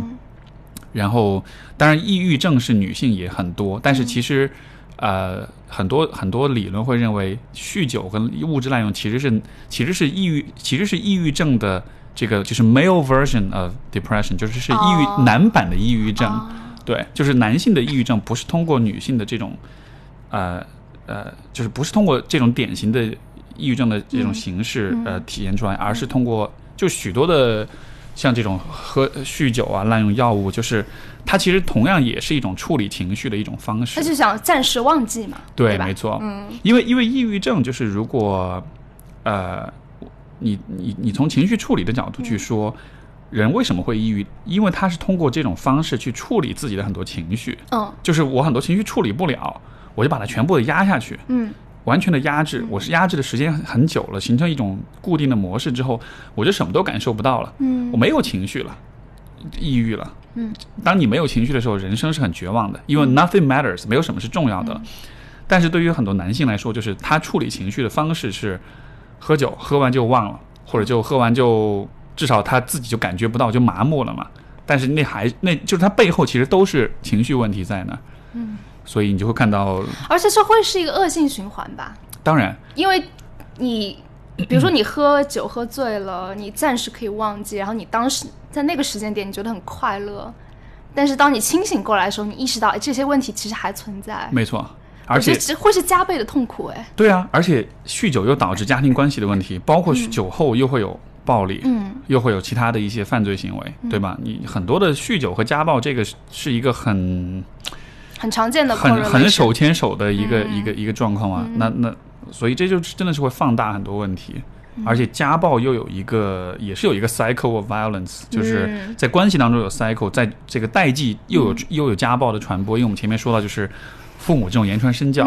然后，当然，抑郁症是女性也很多，但是其实，呃，很多很多理论会认为，酗酒跟物质滥用其实是其实是抑郁，其实是抑郁症的这个就是 male version of depression，就是是抑郁男版的抑郁症。对，就是男性的抑郁症不是通过女性的这种，呃。呃，就是不是通过这种典型的抑郁症的这种形式呃体现出来，而是通过就许多的像这种喝酗酒啊、滥用药物，就是它其实同样也是一种处理情绪的一种方式。他就想暂时忘记嘛，对没错。嗯，因为因为抑郁症就是如果呃，你你你从情绪处理的角度去说，人为什么会抑郁？因为他是通过这种方式去处理自己的很多情绪。嗯，就是我很多情绪处理不了，我就把它全部的压下去。嗯，完全的压制，我是压制的时间很久了，形成一种固定的模式之后，我就什么都感受不到了。嗯，我没有情绪了，抑郁了。嗯，当你没有情绪的时候，人生是很绝望的，因为 nothing matters，没有什么是重要的。但是对于很多男性来说，就是他处理情绪的方式是喝酒，喝完就忘了，或者就喝完就至少他自己就感觉不到，就麻木了嘛。但是那还那就是他背后其实都是情绪问题在那。嗯，所以你就会看到，而且这会是一个恶性循环吧？当然，因为你比如说你喝酒喝醉了，你暂时可以忘记，然后你当时在那个时间点你觉得很快乐，但是当你清醒过来的时候，你意识到哎这些问题其实还存在，没错。而且这会是加倍的痛苦哎。对啊，而且酗酒又导致家庭关系的问题，包括酒后又会有暴力，嗯，又会有其他的一些犯罪行为，对吧？你很多的酗酒和家暴，这个是一个很很常见的、很很手牵手的一个、一个一个状况啊。那那所以这就是真的是会放大很多问题，而且家暴又有一个也是有一个 cycle of violence，就是在关系当中有 cycle，在这个代际又有又有家暴的传播。因为我们前面说到就是。父母这种言传身教，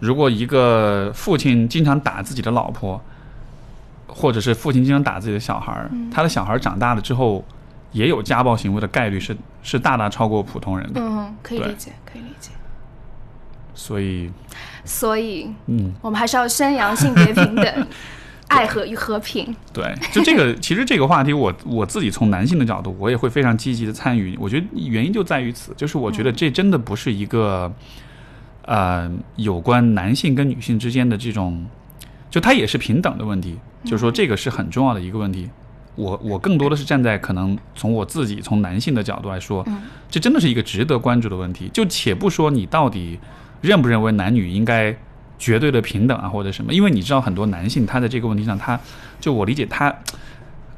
如果一个父亲经常打自己的老婆，或者是父亲经常打自己的小孩，他的小孩长大了之后，也有家暴行为的概率是是大大超过普通人的。嗯，可以理解，可以理解。所以，所以，嗯，我们还是要宣扬性别平等、爱和与和平。对，就这个，其实这个话题，我我自己从男性的角度，我也会非常积极的参与。我觉得原因就在于此，就是我觉得这真的不是一个。呃，有关男性跟女性之间的这种，就它也是平等的问题，就是说这个是很重要的一个问题。我我更多的是站在可能从我自己从男性的角度来说，这真的是一个值得关注的问题。就且不说你到底认不认为男女应该绝对的平等啊，或者什么，因为你知道很多男性他在这个问题上，他就我理解他。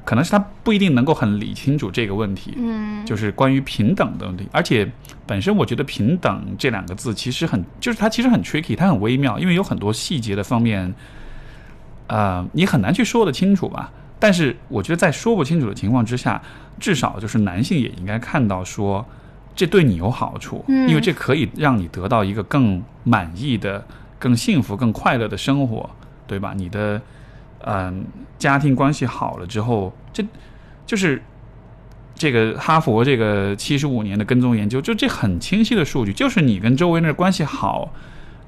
可能是他不一定能够很理清楚这个问题，嗯，就是关于平等的问题。而且本身我觉得“平等”这两个字其实很，就是它其实很 tricky，它很微妙，因为有很多细节的方面，呃，你很难去说得清楚吧。但是我觉得在说不清楚的情况之下，至少就是男性也应该看到说，这对你有好处，因为这可以让你得到一个更满意的、更幸福、更快乐的生活，对吧？你的。嗯，家庭关系好了之后，这就是这个哈佛这个七十五年的跟踪研究，就这很清晰的数据，就是你跟周围那关系好，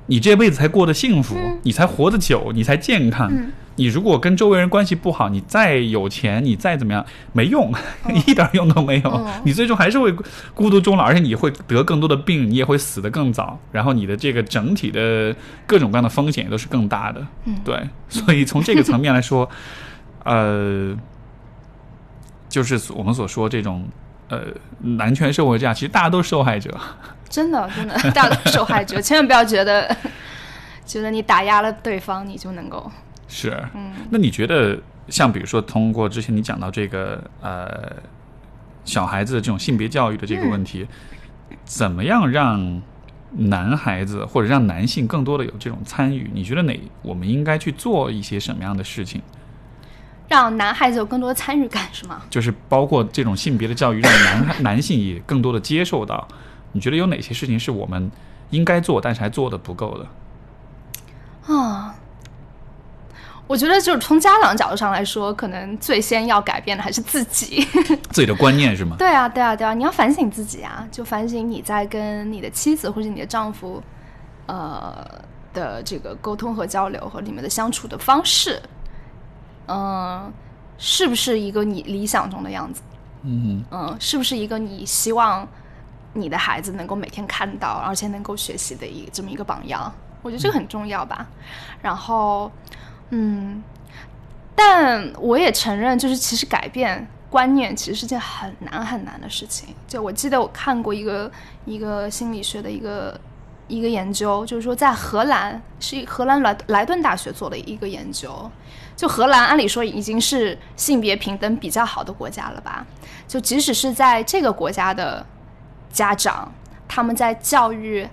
你这辈子才过得幸福，你才活得久，你才健康。你如果跟周围人关系不好，你再有钱，你再怎么样没用，一点用都没有。你最终还是会孤独终老，而且你会得更多的病，你也会死得更早。然后你的这个整体的各种各样的风险也都是更大的。对，所以从这个层面来说，呃，就是我们所说这种呃男权社会这样，其实大家都是受害者。真的，真的，大家都是受害者，千万不要觉得 觉得你打压了对方，你就能够。是，嗯那你觉得像比如说通过之前你讲到这个呃小孩子的这种性别教育的这个问题，怎么样让男孩子或者让男性更多的有这种参与？你觉得哪我们应该去做一些什么样的事情，让男孩子有更多的参与感是吗？就是包括这种性别的教育，让男 男性也更多的接受到。你觉得有哪些事情是我们应该做，但是还做的不够的？啊。我觉得，就是从家长角度上来说，可能最先要改变的还是自己，自己的观念是吗？对啊，对啊，对啊！你要反省自己啊，就反省你在跟你的妻子或者你的丈夫，呃的这个沟通和交流和你们的相处的方式，嗯，是不是一个你理想中的样子？嗯嗯，是不是一个你希望你的孩子能够每天看到，而且能够学习的一这么一个榜样？我觉得这个很重要吧。然后。嗯，但我也承认，就是其实改变观念其实是件很难很难的事情。就我记得我看过一个一个心理学的一个一个研究，就是说在荷兰是荷兰莱莱顿大学做的一个研究。就荷兰按理说已经是性别平等比较好的国家了吧？就即使是在这个国家的家长，他们在教育。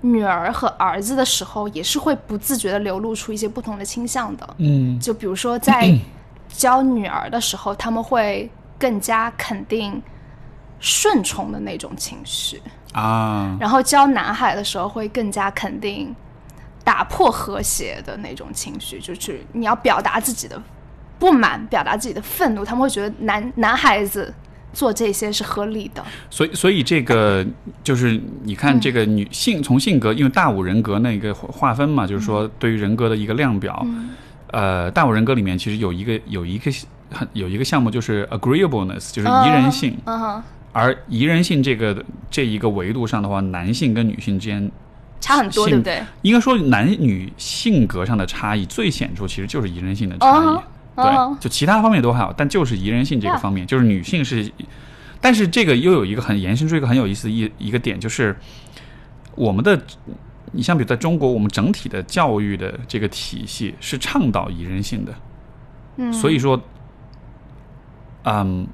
女儿和儿子的时候，也是会不自觉的流露出一些不同的倾向的。嗯，就比如说在 教女儿的时候，他们会更加肯定顺从的那种情绪啊，然后教男孩的时候会更加肯定打破和谐的那种情绪，就是你要表达自己的不满，表达自己的愤怒，他们会觉得男男孩子做这些是合理的。所以，所以这个就是你看这个女性从性格，因为大五人格那个划分嘛，就是说对于人格的一个量表。呃，大五人格里面其实有一个有一个很有一个项目就是 agreeableness，就是宜人性。嗯哼。而宜人性这个这一个维度上的话，男性跟女性之间差很多，对不对？应该说男女性格上的差异最显著，其实就是宜人性的差异。对，就其他方面都还好，但就是宜人性这个方面，就是女性是。但是这个又有一个很延伸出一个很有意思的一一个点，就是我们的，你像比如在中国，我们整体的教育的这个体系是倡导宜人性的。嗯。所以说，嗯。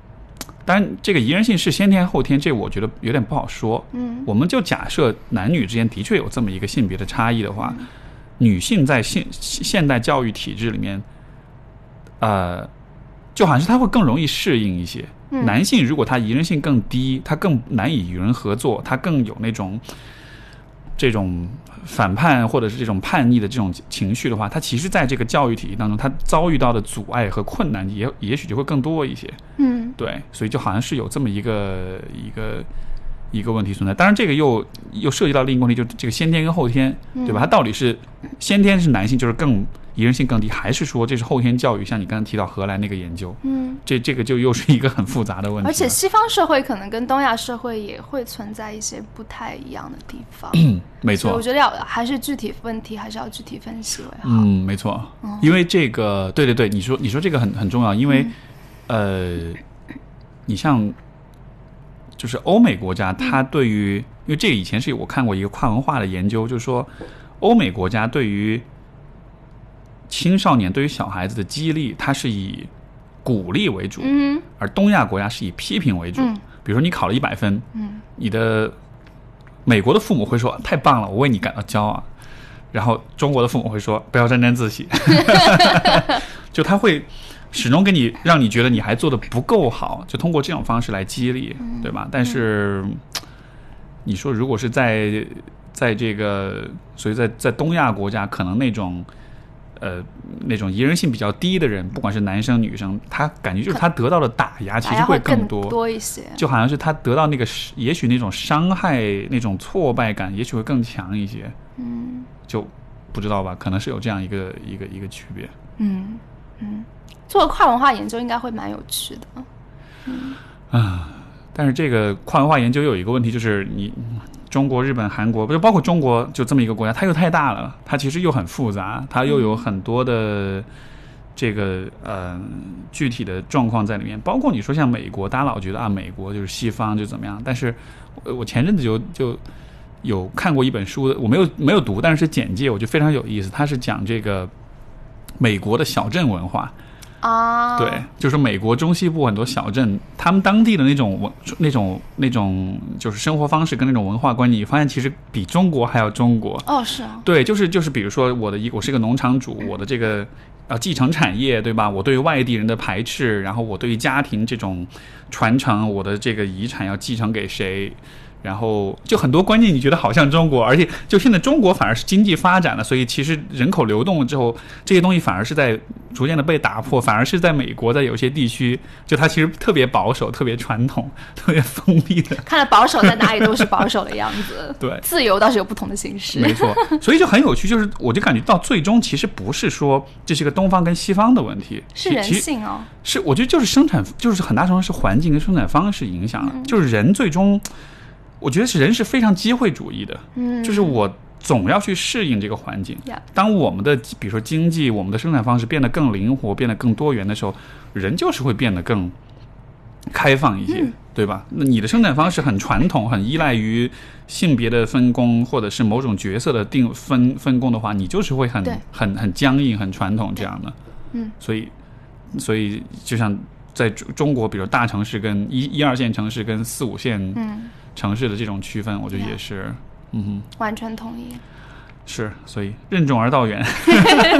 当然，这个宜人性是先天后天，这我觉得有点不好说。嗯，我们就假设男女之间的确有这么一个性别的差异的话，女性在现现代教育体制里面，呃，就好像是她会更容易适应一些。男性如果他宜人性更低，他更难以与人合作，他更有那种这种。反叛或者是这种叛逆的这种情绪的话，他其实在这个教育体系当中，他遭遇到的阻碍和困难也也许就会更多一些。嗯，对，所以就好像是有这么一个一个一个问题存在。当然，这个又又涉及到另一个问题，就是这个先天跟后天，对吧？它到底是先天是男性就是更。宜人性更低，还是说这是后天教育？像你刚才提到荷兰那个研究，嗯，这这个就又是一个很复杂的问题。而且西方社会可能跟东亚社会也会存在一些不太一样的地方。嗯，没错。我觉得要还是具体问题，还是要具体分析为好。嗯，没错。因为这个，对对对，你说你说这个很很重要，因为呃，你像就是欧美国家，它对于因为这个以前是我看过一个跨文化的研究，就是说欧美国家对于青少年对于小孩子的激励，它是以鼓励为主，嗯，而东亚国家是以批评为主。嗯，比如说你考了一百分，嗯，你的美国的父母会说太棒了，我为你感到骄傲。然后中国的父母会说不要沾沾自喜 就他会始终给你让你觉得你还做的不够好，就通过这种方式来激励，对吧？但是你说如果是在在这个，所以在在东亚国家，可能那种。呃，那种宜人性比较低的人，不管是男生女生，他感觉就是他得到的打压其实会更多多一些，就好像是他得到那个，也许那种伤害、那种挫败感，也许会更强一些。嗯，就不知道吧，可能是有这样一个一个一个区别。嗯嗯，做跨文化研究应该会蛮有趣的。嗯啊，但是这个跨文化研究有一个问题，就是你。中国、日本、韩国，不就包括中国，就这么一个国家，它又太大了，它其实又很复杂，它又有很多的这个呃具体的状况在里面。包括你说像美国，大家老觉得啊，美国就是西方就怎么样，但是我前阵子就就有看过一本书，我没有没有读，但是简介我觉得非常有意思，它是讲这个美国的小镇文化。啊，对，就是美国中西部很多小镇，他们当地的那种文、那种、那种就是生活方式跟那种文化观念，你发现其实比中国还要中国。哦，是啊。对，就是就是，比如说我的一，我是一个农场主，我的这个啊继承产业，对吧？我对于外地人的排斥，然后我对于家庭这种传承，我的这个遗产要继承给谁？然后就很多观念，你觉得好像中国，而且就现在中国反而是经济发展了，所以其实人口流动了之后，这些东西反而是在逐渐的被打破，反而是在美国，在有些地区，就它其实特别保守、特别传统、特别封闭的。看来保守在哪里都是保守的样子。对，自由倒是有不同的形式。没错，所以就很有趣，就是我就感觉到最终其实不是说这是个东方跟西方的问题，是人性哦。是，我觉得就是生产，就是很大程度是环境跟生产方式影响了，就是人最终。我觉得是人是非常机会主义的，嗯，就是我总要去适应这个环境。当我们的比如说经济、我们的生产方式变得更灵活、变得更多元的时候，人就是会变得更开放一些，对吧？那你的生产方式很传统、很依赖于性别的分工，或者是某种角色的定分分工的话，你就是会很很很僵硬、很传统这样的。嗯，所以所以就像在中国，比如大城市跟一一二线城市跟四五线，嗯。城市的这种区分，我觉得也是，嗯哼，完全同意。是，所以任重而道远，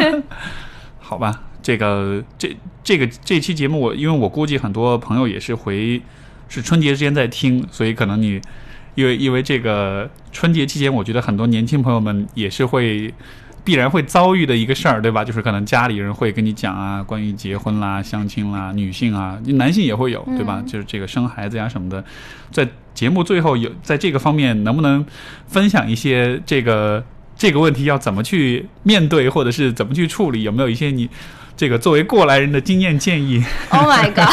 好吧。这个这这个这期节目，我因为我估计很多朋友也是回是春节之间在听，所以可能你因为因为这个春节期间，我觉得很多年轻朋友们也是会必然会遭遇的一个事儿，对吧？就是可能家里人会跟你讲啊，关于结婚啦、相亲啦、女性啊，男性也会有，对吧？就是这个生孩子呀什么的，在节目最后有在这个方面能不能分享一些这个这个问题要怎么去面对，或者是怎么去处理？有没有一些你？这个作为过来人的经验建议。Oh my god！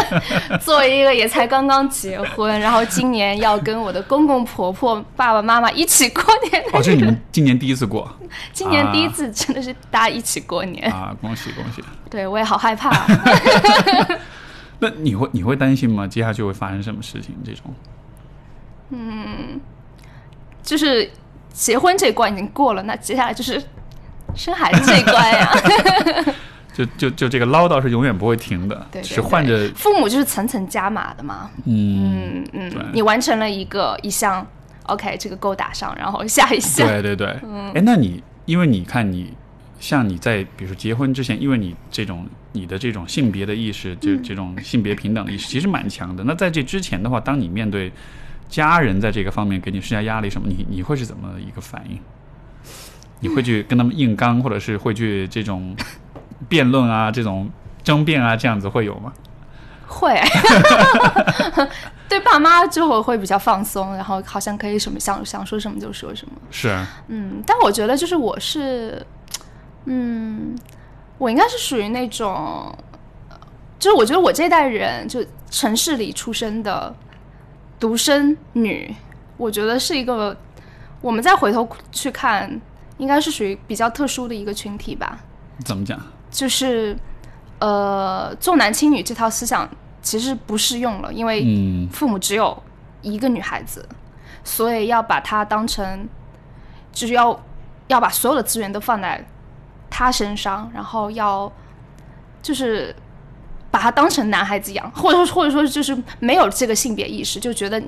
作为一个也才刚刚结婚，然后今年要跟我的公公婆婆、爸爸妈妈一起过年。哦，这是你们今年第一次过？今年第一次，真的是大家一起过年 啊！恭喜恭喜！对我也好害怕。那你会你会担心吗？接下去会发生什么事情？这种？嗯，就是结婚这关已经过了，那接下来就是生孩子这一关呀。就就就这个唠叨是永远不会停的，是换着父母就是层层加码的嘛。嗯嗯嗯，你完成了一个一项，OK，这个勾打上，然后下一项。对对对，哎，那你因为你看你像你在比如说结婚之前，因为你这种你的这种性别的意识，就这种性别平等意识其实蛮强的。那在这之前的话，当你面对家人在这个方面给你施加压力什么，你你会是怎么一个反应？你会去跟他们硬刚，或者是会去这种？辩论啊，这种争辩啊，这样子会有吗？会，对爸妈之后会比较放松，然后好像可以什么想想说什么就说什么。是，嗯，但我觉得就是我是，嗯，我应该是属于那种，就是我觉得我这代人就城市里出生的独生女，我觉得是一个，我们再回头去看，应该是属于比较特殊的一个群体吧。怎么讲？就是，呃，重男轻女这套思想其实不适用了，因为父母只有一个女孩子，所以要把她当成，就是要要把所有的资源都放在她身上，然后要就是把她当成男孩子养，或者说或者说就是没有这个性别意识，就觉得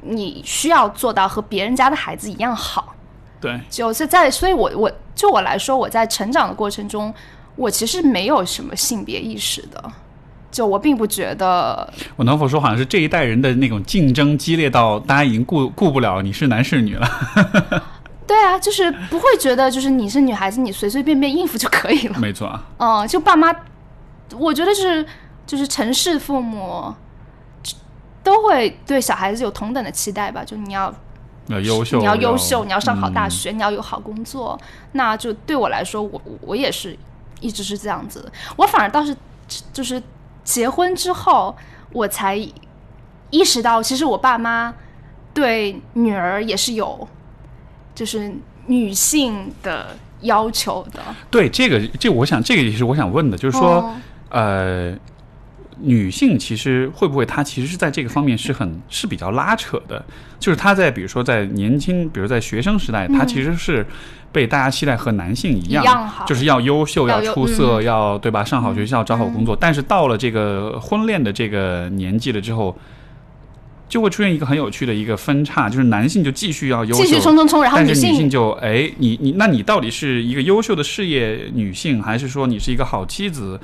你需要做到和别人家的孩子一样好。对，就是在，所以我我就我来说，我在成长的过程中。我其实没有什么性别意识的，就我并不觉得。我能否说，好像是这一代人的那种竞争激烈到大家已经顾顾不了你是男是女了。对啊，就是不会觉得就是你是女孩子，你随随便便应付就可以了。没错啊。嗯，就爸妈，我觉得是就是城市父母都会对小孩子有同等的期待吧，就你要要优秀，你要优秀，你要上好大学，你要有好工作。那就对我来说，我我也是。一直是这样子，我反而倒是就是结婚之后，我才意识到，其实我爸妈对女儿也是有就是女性的要求的。对这个，这我想这个也是我想问的，就是说，呃。女性其实会不会她其实是在这个方面是很是比较拉扯的，就是她在比如说在年轻，比如在学生时代，她其实是被大家期待和男性一样，就是要优秀、要出色、要对吧？上好学校、找好工作。但是到了这个婚恋的这个年纪了之后，就会出现一个很有趣的一个分叉，就是男性就继续要优秀，继续冲冲冲，然后女性就哎，你你那你到底是一个优秀的事业女性，还是说你是一个好妻子？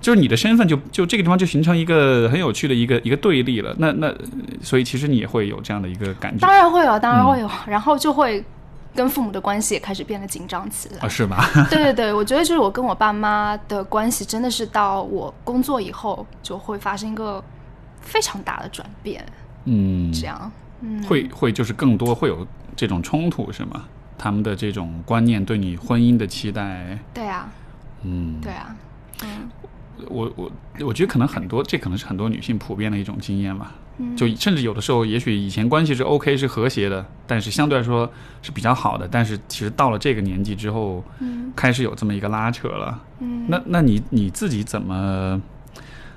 就是你的身份就就这个地方就形成一个很有趣的一个一个对立了。那那所以其实你也会有这样的一个感觉。当然会有，当然会有，然后就会跟父母的关系也开始变得紧张起来。啊，是吧？对对对，我觉得就是我跟我爸妈的关系真的是到我工作以后就会发生一个非常大的转变。嗯，这样，嗯，会会就是更多会有这种冲突是吗？他们的这种观念对你婚姻的期待。对啊。嗯。对啊。嗯。我我我觉得可能很多，这可能是很多女性普遍的一种经验吧。就甚至有的时候，也许以前关系是 OK 是和谐的，但是相对来说是比较好的。但是其实到了这个年纪之后，嗯开始有这么一个拉扯了。嗯，那那你你自己怎么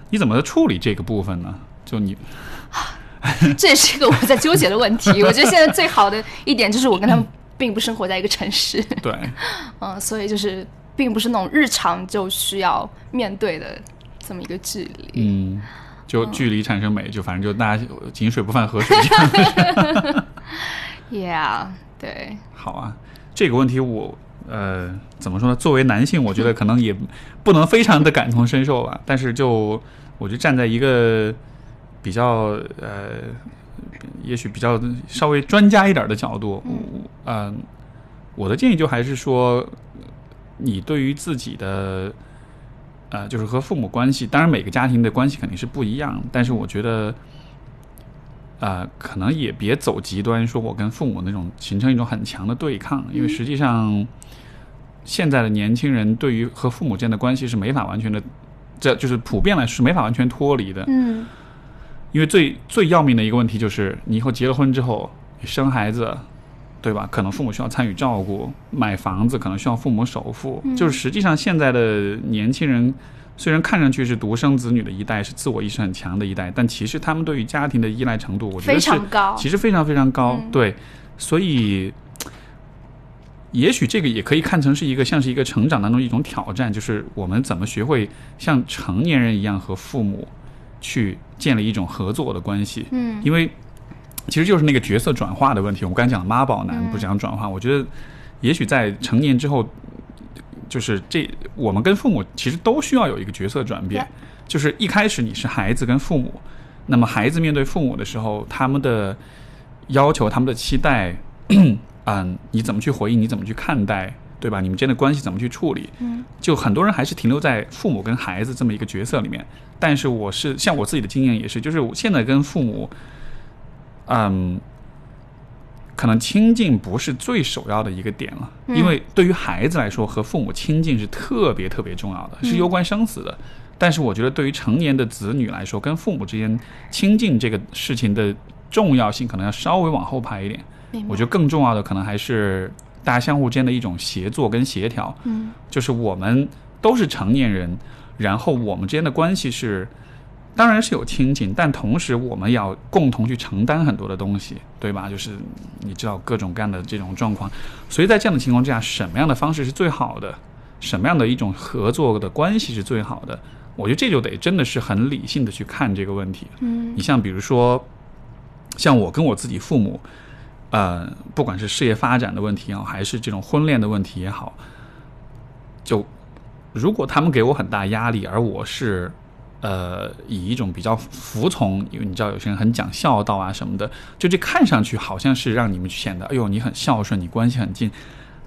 你怎么处理这个部分呢？就你，这也是一个我在纠结的问题。我觉得现在最好的一点就是我跟他们并不生活在一个城市。对，嗯，所以就是。并不是那种日常就需要面对的这么一个距离，嗯，就距离产生美，就反正就大家 井水不犯河水。Yeah，对。好啊，这个问题我呃，怎么说呢？作为男性，我觉得可能也不能非常的感同身受吧。但是就我就站在一个比较呃，也许比较稍微专家一点的角度，嗯，我的建议就还是说，你对于自己的呃，就是和父母关系，当然每个家庭的关系肯定是不一样，但是我觉得。呃，可能也别走极端，说我跟父母那种形成一种很强的对抗，因为实际上，现在的年轻人对于和父母之间的关系是没法完全的，这就是普遍来说是没法完全脱离的。嗯，因为最最要命的一个问题就是，你以后结了婚之后，生孩子，对吧？可能父母需要参与照顾，买房子可能需要父母首付，就是实际上现在的年轻人。虽然看上去是独生子女的一代，是自我意识很强的一代，但其实他们对于家庭的依赖程度，我觉得非常高，其实非常非常高。对，所以也许这个也可以看成是一个像是一个成长当中一种挑战，就是我们怎么学会像成年人一样和父母去建立一种合作的关系。嗯，因为其实就是那个角色转化的问题。我们刚才讲妈宝男不讲转化，我觉得也许在成年之后。就是这，我们跟父母其实都需要有一个角色转变。就是一开始你是孩子跟父母，那么孩子面对父母的时候，他们的要求、他们的期待，嗯，你怎么去回应？你怎么去看待？对吧？你们之间的关系怎么去处理？嗯，就很多人还是停留在父母跟孩子这么一个角色里面。但是我是像我自己的经验也是，就是我现在跟父母，嗯。可能亲近不是最首要的一个点了，因为对于孩子来说，和父母亲近是特别特别重要的，是攸关生死的。但是我觉得，对于成年的子女来说，跟父母之间亲近这个事情的重要性，可能要稍微往后排一点。我觉得更重要的，可能还是大家相互之间的一种协作跟协调。嗯，就是我们都是成年人，然后我们之间的关系是。当然是有亲情，但同时我们要共同去承担很多的东西，对吧？就是你知道各种各样的这种状况，所以在这样的情况之下，什么样的方式是最好的？什么样的一种合作的关系是最好的？我觉得这就得真的是很理性的去看这个问题。嗯，你像比如说，像我跟我自己父母，呃，不管是事业发展的问题也好，还是这种婚恋的问题也好，就如果他们给我很大压力，而我是。呃，以一种比较服从，因为你知道有些人很讲孝道啊什么的，就这看上去好像是让你们显得，哎呦，你很孝顺，你关系很近。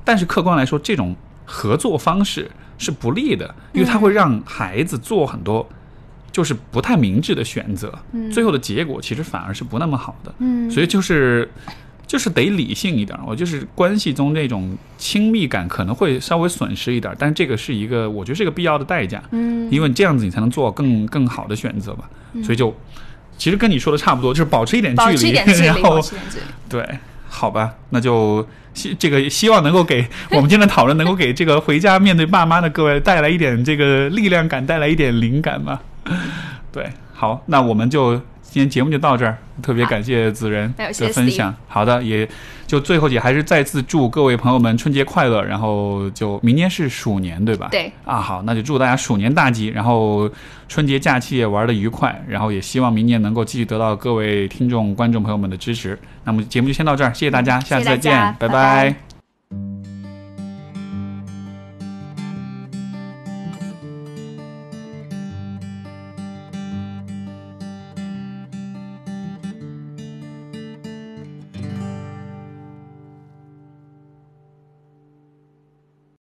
但是客观来说，这种合作方式是不利的，因为它会让孩子做很多就是不太明智的选择，最后的结果其实反而是不那么好的。嗯，所以就是。就是得理性一点，我就是关系中那种亲密感可能会稍微损失一点，但这个是一个我觉得是一个必要的代价，嗯，因为这样子你才能做更更好的选择吧，所以就其实跟你说的差不多，就是保持一点距离，然后对，好吧，那就希这个希望能够给我们今天的讨论能够给这个回家面对爸妈的各位带来一点这个力量感，带来一点灵感吧，对，好，那我们就。今天节目就到这儿，特别感谢子仁的分享。好的，也就最后也还是再次祝各位朋友们春节快乐。然后就明年是鼠年，对吧？对。啊，好，那就祝大家鼠年大吉，然后春节假期也玩的愉快。然后也希望明年能够继续得到各位听众、观众朋友们的支持。那么节目就先到这儿，谢谢大家，下次再见，拜拜。